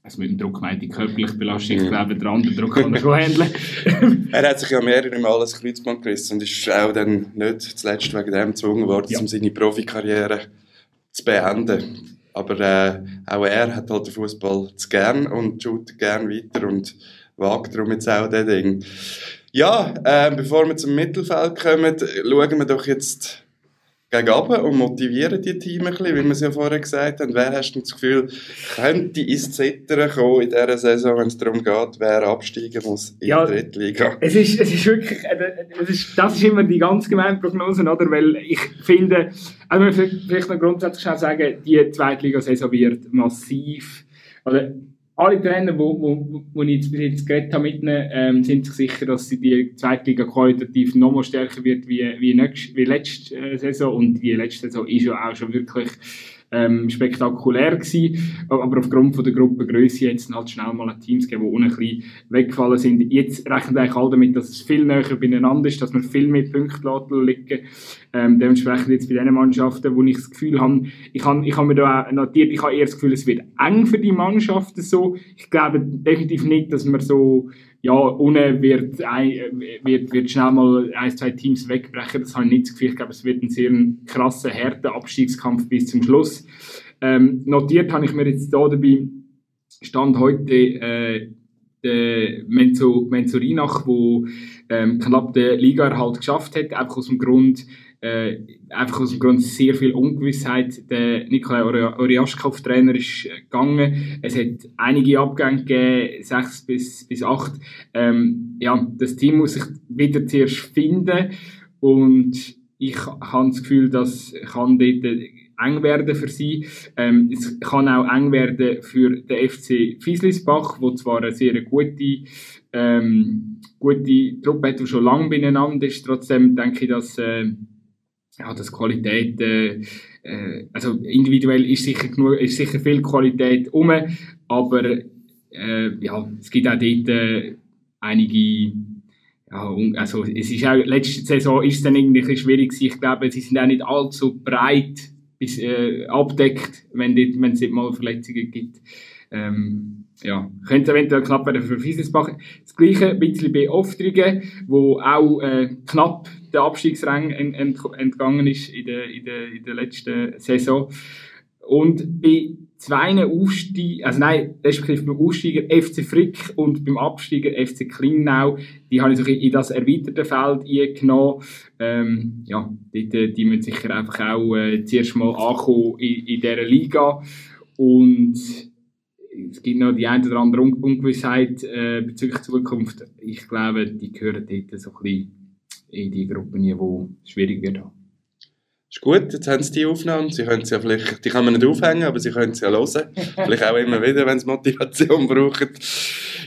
also mit dem Druck meint die körperliche Belastung, ich glaube, der andere Druck kann er schon handeln. er hat sich ja mehrere Mal das Kreuzband gerissen und ist auch dann nicht zuletzt wegen dem gezwungen worden, ja. um seine Profikarriere zu beenden. Aber äh, auch er hat halt den Fußball zu gern und shootet gern weiter und wagt darum jetzt auch das Ding. Ja, äh, bevor wir zum Mittelfeld kommen, schauen wir doch jetzt gegen und motivieren die Teams ein bisschen, wie wir es ja vorher gesagt haben. Wer hast du das Gefühl, könnte ins Zittern kommen in dieser Saison, wenn es darum geht, wer absteigen muss in ja, die Drittliga? Es ist, es ist wirklich, äh, es ist, das ist immer die ganz gemeine Prognose, oder? Weil ich finde, also man vielleicht noch grundsätzlich sagen, die Zweitliga-Saison wird massiv, oder alle Trainer, die wo, wo, wo ich jetzt bis jetzt geredet habe mit ihnen, ähm, sind sich sicher, dass sie die Zweitliga qualitativ noch mal stärker wird wie, wie, nächst, wie letzte äh, Saison. Und die letzte Saison ist ja auch schon wirklich ähm, spektakulär gewesen. Aber aufgrund von der Gruppengröße jetzt halt schnell mal Teams gegeben, die ohne ein bisschen weggefallen sind. Jetzt rechnen eigentlich alle damit, dass es viel näher beieinander ist, dass man viel mehr Punkte liegen ähm, Dementsprechend jetzt bei den Mannschaften, wo ich das Gefühl habe, ich habe, ich habe mir da notiert, ich habe eher das Gefühl, es wird eng für die Mannschaften so. Ich glaube definitiv nicht, dass man so ja, ohne wird, wird, wird schnell mal ein, zwei Teams wegbrechen. Das habe ich nicht das Gefühl. Ich glaube, es wird ein sehr krasser, harter Abstiegskampf bis zum Schluss. Ähm, notiert habe ich mir jetzt hier dabei, stand heute äh, der Menzo, Menzorinach, wo ähm, knapp den Ligaerhalt geschafft hat, einfach aus dem Grund, äh, einfach aus dem Grund sehr viel Ungewissheit. Der Nikolai Oriaschkov Trainer ist äh, gegangen. Es hat einige Abgänge gegeben, sechs bis, bis acht. Ähm, ja, das Team muss sich wieder zuerst finden und ich habe das Gefühl, dass kann dort eng werden für sie. Ähm, es kann auch eng werden für den FC Fieslisbach, wo zwar eine sehr gute ähm, gute Truppe hat, die schon lange beieinander ist. Trotzdem denke ich, dass äh, ja, dass Qualität, äh, äh, also individuell ist sicher, genug, ist sicher viel Qualität um, aber äh, ja, es gibt auch dort äh, einige, ja, also es ist auch, letzte Saison ist es dann irgendwie schwierig gewesen. ich glaube, sie sind auch nicht allzu breit bis, äh, abdeckt, wenn, dort, wenn es dort mal Verletzungen gibt. Ähm, ja, könnte eventuell knapp werden für Fiesensbach. Das gleiche ein bisschen bei Oftrigen, wo auch äh, knapp der Abstiegsrang ent, ent, entgangen ist in der, in, der, in der letzten Saison. Und bei zwei Aufsteigern, also nein, respektive beim Aufsteiger FC Frick und beim Absteiger FC Klingnau, die habe ich so in das erweiterte Feld eingenommen. Ähm, ja, die, die müssen sicher einfach auch äh, zuerst mal ankommen in, in dieser Liga. Und es gibt noch die eine oder andere Un Ungewissheit äh, bezüglich Zukunft. Ich glaube, die gehören dort so ein bisschen in die Gruppen, die schwierig wird Ist gut, jetzt haben sie die Aufnahmen. Sie können sie ja vielleicht, die kann man nicht aufhängen, aber sie können sie ja hören. vielleicht auch immer wieder, wenn sie Motivation brauchen.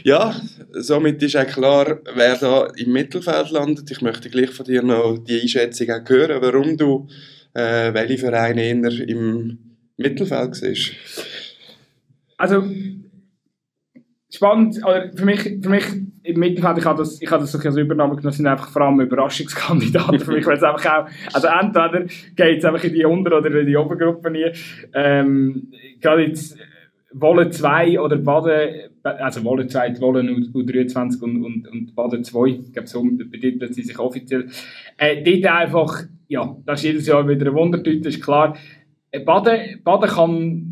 Ja, somit ist auch klar, wer da im Mittelfeld landet. Ich möchte gleich von dir noch die Einschätzung auch hören, warum du äh, welche Vereine eher im Mittelfeld siehst. Also, spannend, oder für mich, für mich im ich habe das, ich habe das als Übernahme genommen, sind einfach vor allem Überraschungskandidaten für mich, weil es einfach auch, also entweder geht es einfach in die Unter- oder in die Obergruppe nie. Ähm, gerade jetzt, Wolle 2 oder Baden, also Wolle 2, Wolle U23 und, und, und Baden 2, ich glaube, so betiteln sie sich offiziell. Äh, dort einfach, ja, das ist jedes Jahr wieder eine Wundertüte, ist klar. Äh, Baden, Baden kann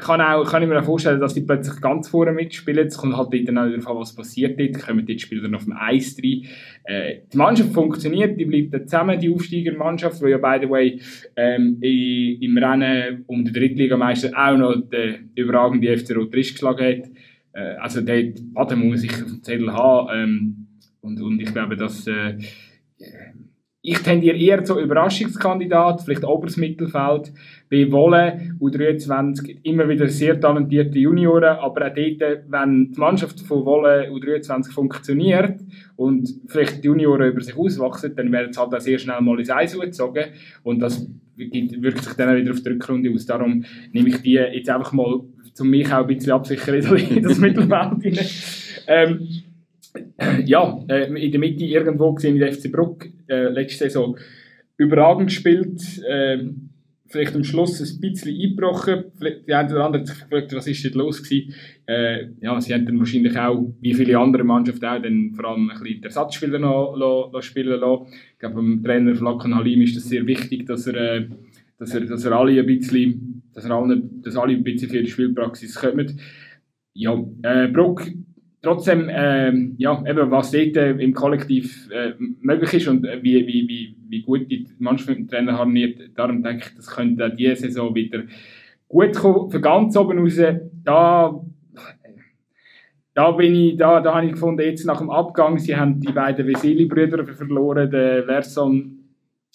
kann, auch, kann ich mir auch vorstellen, dass die plötzlich ganz vorne mitspielen. Es kommt halt dort auch darauf was passiert dort. Kommen die Spieler dann auf dem Eis rein. Äh, die Mannschaft funktioniert, die bleibt dann zusammen, die Aufsteigermannschaft, die ja, by the way, ähm, im Rennen um den Drittligameister auch noch den überragenden FC Rot-Risch geschlagen hat. Äh, also dort, Baden muss sich auf dem Zettel haben. Ähm, und, und ich glaube, dass äh, ich tendiere eher zu Überraschungskandidat, vielleicht oberes Mittelfeld. Bei Wolle U23 immer wieder sehr talentierte Junioren, aber auch dort, wenn die Mannschaft von Wolle U23 funktioniert und vielleicht die Junioren über sich auswachsen, dann werden sie halt auch sehr schnell mal ins Eis gezogen und das wirkt sich dann wieder auf die Rückrunde aus. Darum nehme ich die jetzt einfach mal, um mich auch ein bisschen absichern in das Mittelfeld. ähm, ja, äh, in der Mitte irgendwo gesehen mit FC Bruck äh, letzte Saison überragend gespielt. Äh, vielleicht am Schluss ein bisschen eingebrochen. Die eine oder andere hat sich gefragt, was ist dort los gewesen. Äh, ja, sie dann wahrscheinlich auch, wie viele andere Mannschaften auch, dann vor allem ein bisschen Ersatzspieler noch, noch, noch spielen lassen. Ich glaube, beim Trainer Flacken Halim ist das sehr wichtig, dass er, äh, dass er, dass er alle ein bisschen, dass er alle, dass alle ein bisschen für die Spielpraxis kommen. Ja, äh, Bruck trotzdem, ähm, ja, eben, was dort äh, im Kollektiv äh, möglich ist und äh, wie, wie, wie, wie gut die Mannschaft mit dem Trainer harmoniert, darum denke ich, das könnte auch diese Saison wieder gut kommen. Für ganz oben raus, da, da bin ich, da, da habe ich gefunden, jetzt nach dem Abgang, sie haben die beiden Veseli-Brüder verloren, den Verson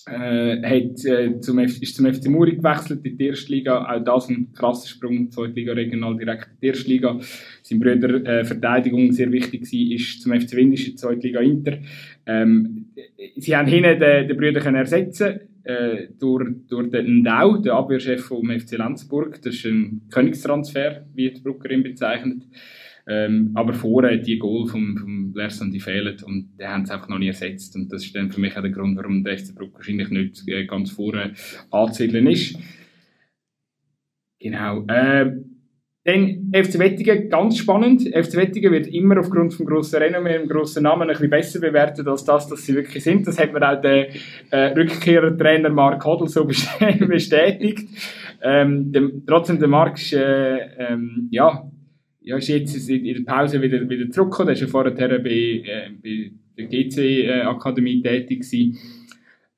äh, hat, äh, zum, ist zum FC Muri gewechselt in die erste Liga. Auch das ein krasser Sprung, zweite Liga regional direkt in die erste Liga. Sein Brüder äh, Verteidigung sehr wichtig war, ist zum FC Windisch in die zweite Liga Inter. Ähm, sie haben hinten den, den Brüder können ersetzen äh, durch, durch den Ndau, den Abwehrchef vom FC Lenzburg. Das ist ein Königstransfer, wie die Bruckerin bezeichnet. Ähm, aber vorher die Goal vom, vom Lerson, die fehlen und die haben es einfach noch nie ersetzt. Und das ist dann für mich auch der Grund, warum der FC Bruck wahrscheinlich nicht äh, ganz vorne anzusiedeln ist. Genau. Äh, dann FC Wettigen, ganz spannend. FC Wettigen wird immer aufgrund vom grossen Renommee, dem grossen Namen ein bisschen besser bewertet als das, was sie wirklich sind. Das hat mir auch der äh, Rückkehrertrainer Mark Hodl so bestätigt. Ähm, dem, trotzdem, der Mark ist, äh, ähm, ja, ja, ist jetzt in der Pause wieder, wieder zurückgekommen. Er war ja vorher bei, äh, bei der GC-Akademie tätig. Gewesen.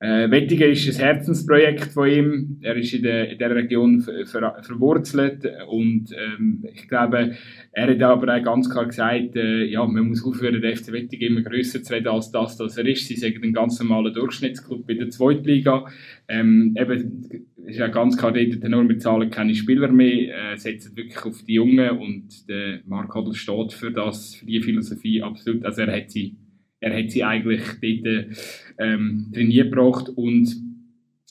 Äh, Wettigen ist ein Herzensprojekt von ihm. Er ist in der, in der Region ver, ver, verwurzelt und ähm, ich glaube, er hat aber auch ganz klar gesagt, äh, ja, man muss aufhören, den FC Wettigen immer grösser zu reden als das, das er ist. Sie sagen ein ganz normaler Durchschnittsclub in der Zweitliga. Ähm, eben, ist ja ganz klar, dort nur mit Zahlen keine Spieler mehr, äh, setzen wirklich auf die Jungen und der Mark Hodl steht für das, für die Philosophie absolut. Also er hat sie er hat sie eigentlich dort ähm, trainiert gebracht und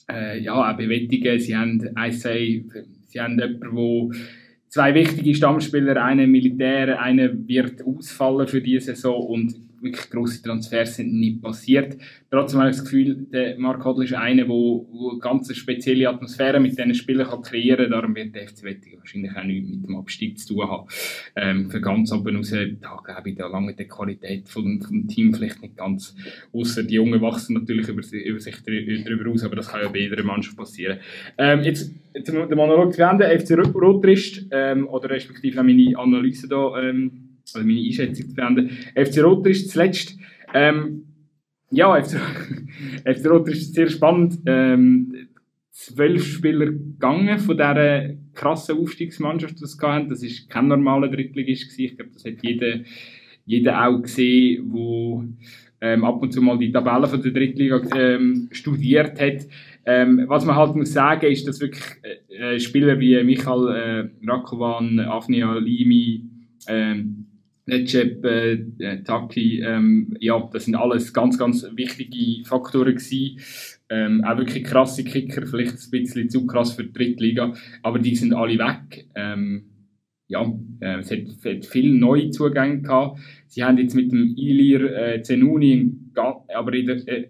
äh, ja, auch bewältigen. Sie haben, sage, sie haben jemanden, der zwei wichtige Stammspieler, einer Militär, einer wird ausfallen für diese Saison und wirklich grosse Transfers sind nicht passiert. Trotzdem habe ich das Gefühl, der Mark Hodl ist einer, der, eine ganz spezielle Atmosphäre mit diesen Spielern kann kreieren kann. Darum wird der FC Wettigen wahrscheinlich auch nichts mit dem Abstieg zu tun haben. Ähm, für ganz oben raus, da glaube ich, da lange die Qualität vom, vom Team vielleicht nicht ganz. Außer die Jungen wachsen natürlich über, über sich darüber aus, aber das kann ja bei jeder Mannschaft passieren. Ähm, jetzt, der Monolog zu Ende, FC Rotrist, ähm, oder respektive meine Analyse da, ähm, also meine Einschätzung zu beenden. FC Roter ist zuletzt, ähm, ja, FC, FC Roter ist sehr spannend. Ähm, zwölf Spieler gegangen von dieser krassen Aufstiegsmannschaft, die sie hatten. Das war kein normaler Drittligist. Ich glaube, das hat jeder, jeder auch gesehen, der ähm, ab und zu mal die Tabellen von der Drittliga ähm, studiert hat. Ähm, was man halt muss sagen, ist, dass wirklich äh, äh Spieler wie Michael äh, Rakovan, Avnia Limi, ähm, Recep äh, äh, Taki, ähm, ja, das sind alles ganz, ganz wichtige Faktoren gewesen. Ähm, auch wirklich krasse Kicker, vielleicht ein bisschen zu krass für die Drittliga, aber die sind alle weg. Ähm, ja, äh, es hat, hat viele neue Zugänge gehabt. Sie haben jetzt mit dem Ilir äh, Zenuni, aber in der, äh,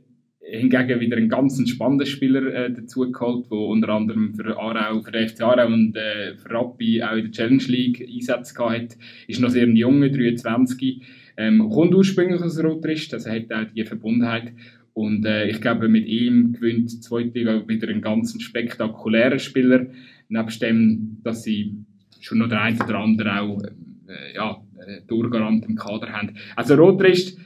hingegen wieder einen ganz spannenden Spieler äh, dazu geholt, der unter anderem für Aarau, für den FC Aarau und äh, für Rappi auch in der Challenge League Einsätze hat. Ist noch sehr ein junger, 23. Ähm, kommt ursprünglich aus Rotrist, also hat auch die Verbundenheit. Und äh, ich glaube, mit ihm gewinnt die zweite Liga wieder einen ganz spektakulären Spieler. Nebst dem, dass sie schon noch der eine oder andere auch äh, ja, äh, Durchgarant im Kader haben. Also Rotrist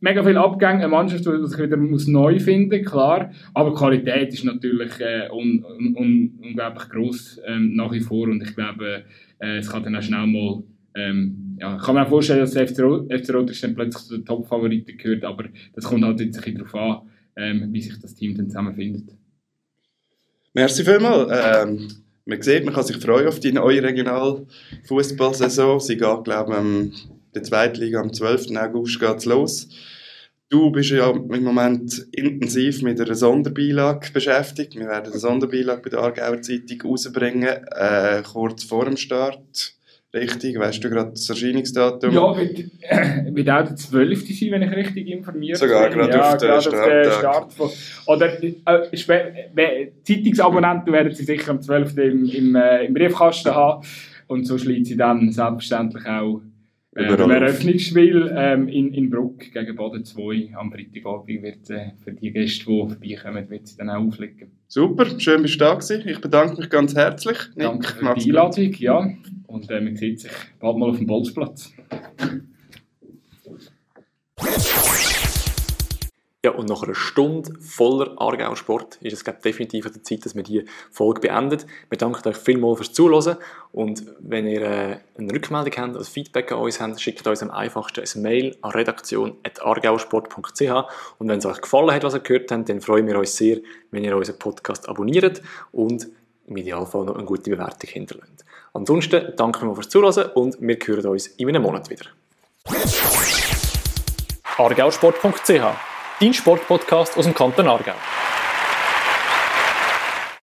mega viele Abgänge, eine Mannschaft, die sich wieder muss neu finden klar. Aber die Qualität ist natürlich äh, un, un, unglaublich groß ähm, nach wie vor und ich glaube, äh, es kann dann auch schnell mal ähm, ja, ich kann mir auch vorstellen, dass FC, FC Rot dann plötzlich zu den Top-Favoriten gehört, aber das kommt halt jetzt ein darauf an, ähm, wie sich das Team dann zusammenfindet. Merci vielmals. Ähm, man sieht, man kann sich freuen auf die neue Regionalfußballsaison. Sie geht, glaube ich, der zweiten Liga am 12. August geht's los. Du bist ja im Moment intensiv mit einer Sonderbeilage beschäftigt. Wir werden eine Sonderbeilage bei der Aargauer Zeitung rausbringen, äh, kurz vor dem Start. Richtig, weißt du gerade das Erscheinungsdatum? Ja, wird, äh, wird auch der 12. sein, wenn ich richtig informiert bin. Sogar gerade ja, auf den Start. Start von, oder äh, Zeitungsabonnenten werden sie sicher am 12. im, im, äh, im Briefkasten haben. Und so schließt sie dann selbstverständlich auch äh, Im Eröffnungsspiel ähm, in, in Bruck gegen Baden 2 am Freitagabend wird äh, für die Gäste, die vorbeikommen, wird sie dann auch auflegen. Super, schön bist du da gewesen. Ich bedanke mich ganz herzlich. Nick, Danke für die Einladung, ja. Und äh, man sieht sich bald mal auf dem Bolzplatz. Ja, und nach einer Stunde voller Aargauer Sport ist es glaub, definitiv an der Zeit, dass wir diese Folge beenden. Wir danken euch vielmals fürs Zuhören und wenn ihr äh, eine Rückmeldung habt, also Feedback an uns habt, schickt uns am einfachsten ein Mail an redaktion.argauersport.ch und wenn es euch gefallen hat, was ihr gehört habt, dann freuen wir uns sehr, wenn ihr unseren Podcast abonniert und im Idealfall noch eine gute Bewertung hinterlässt. Ansonsten danke wir fürs Zuhören und wir hören uns in einem Monat wieder. argausport.ch, dein Sportpodcast aus dem Kanton Aargau.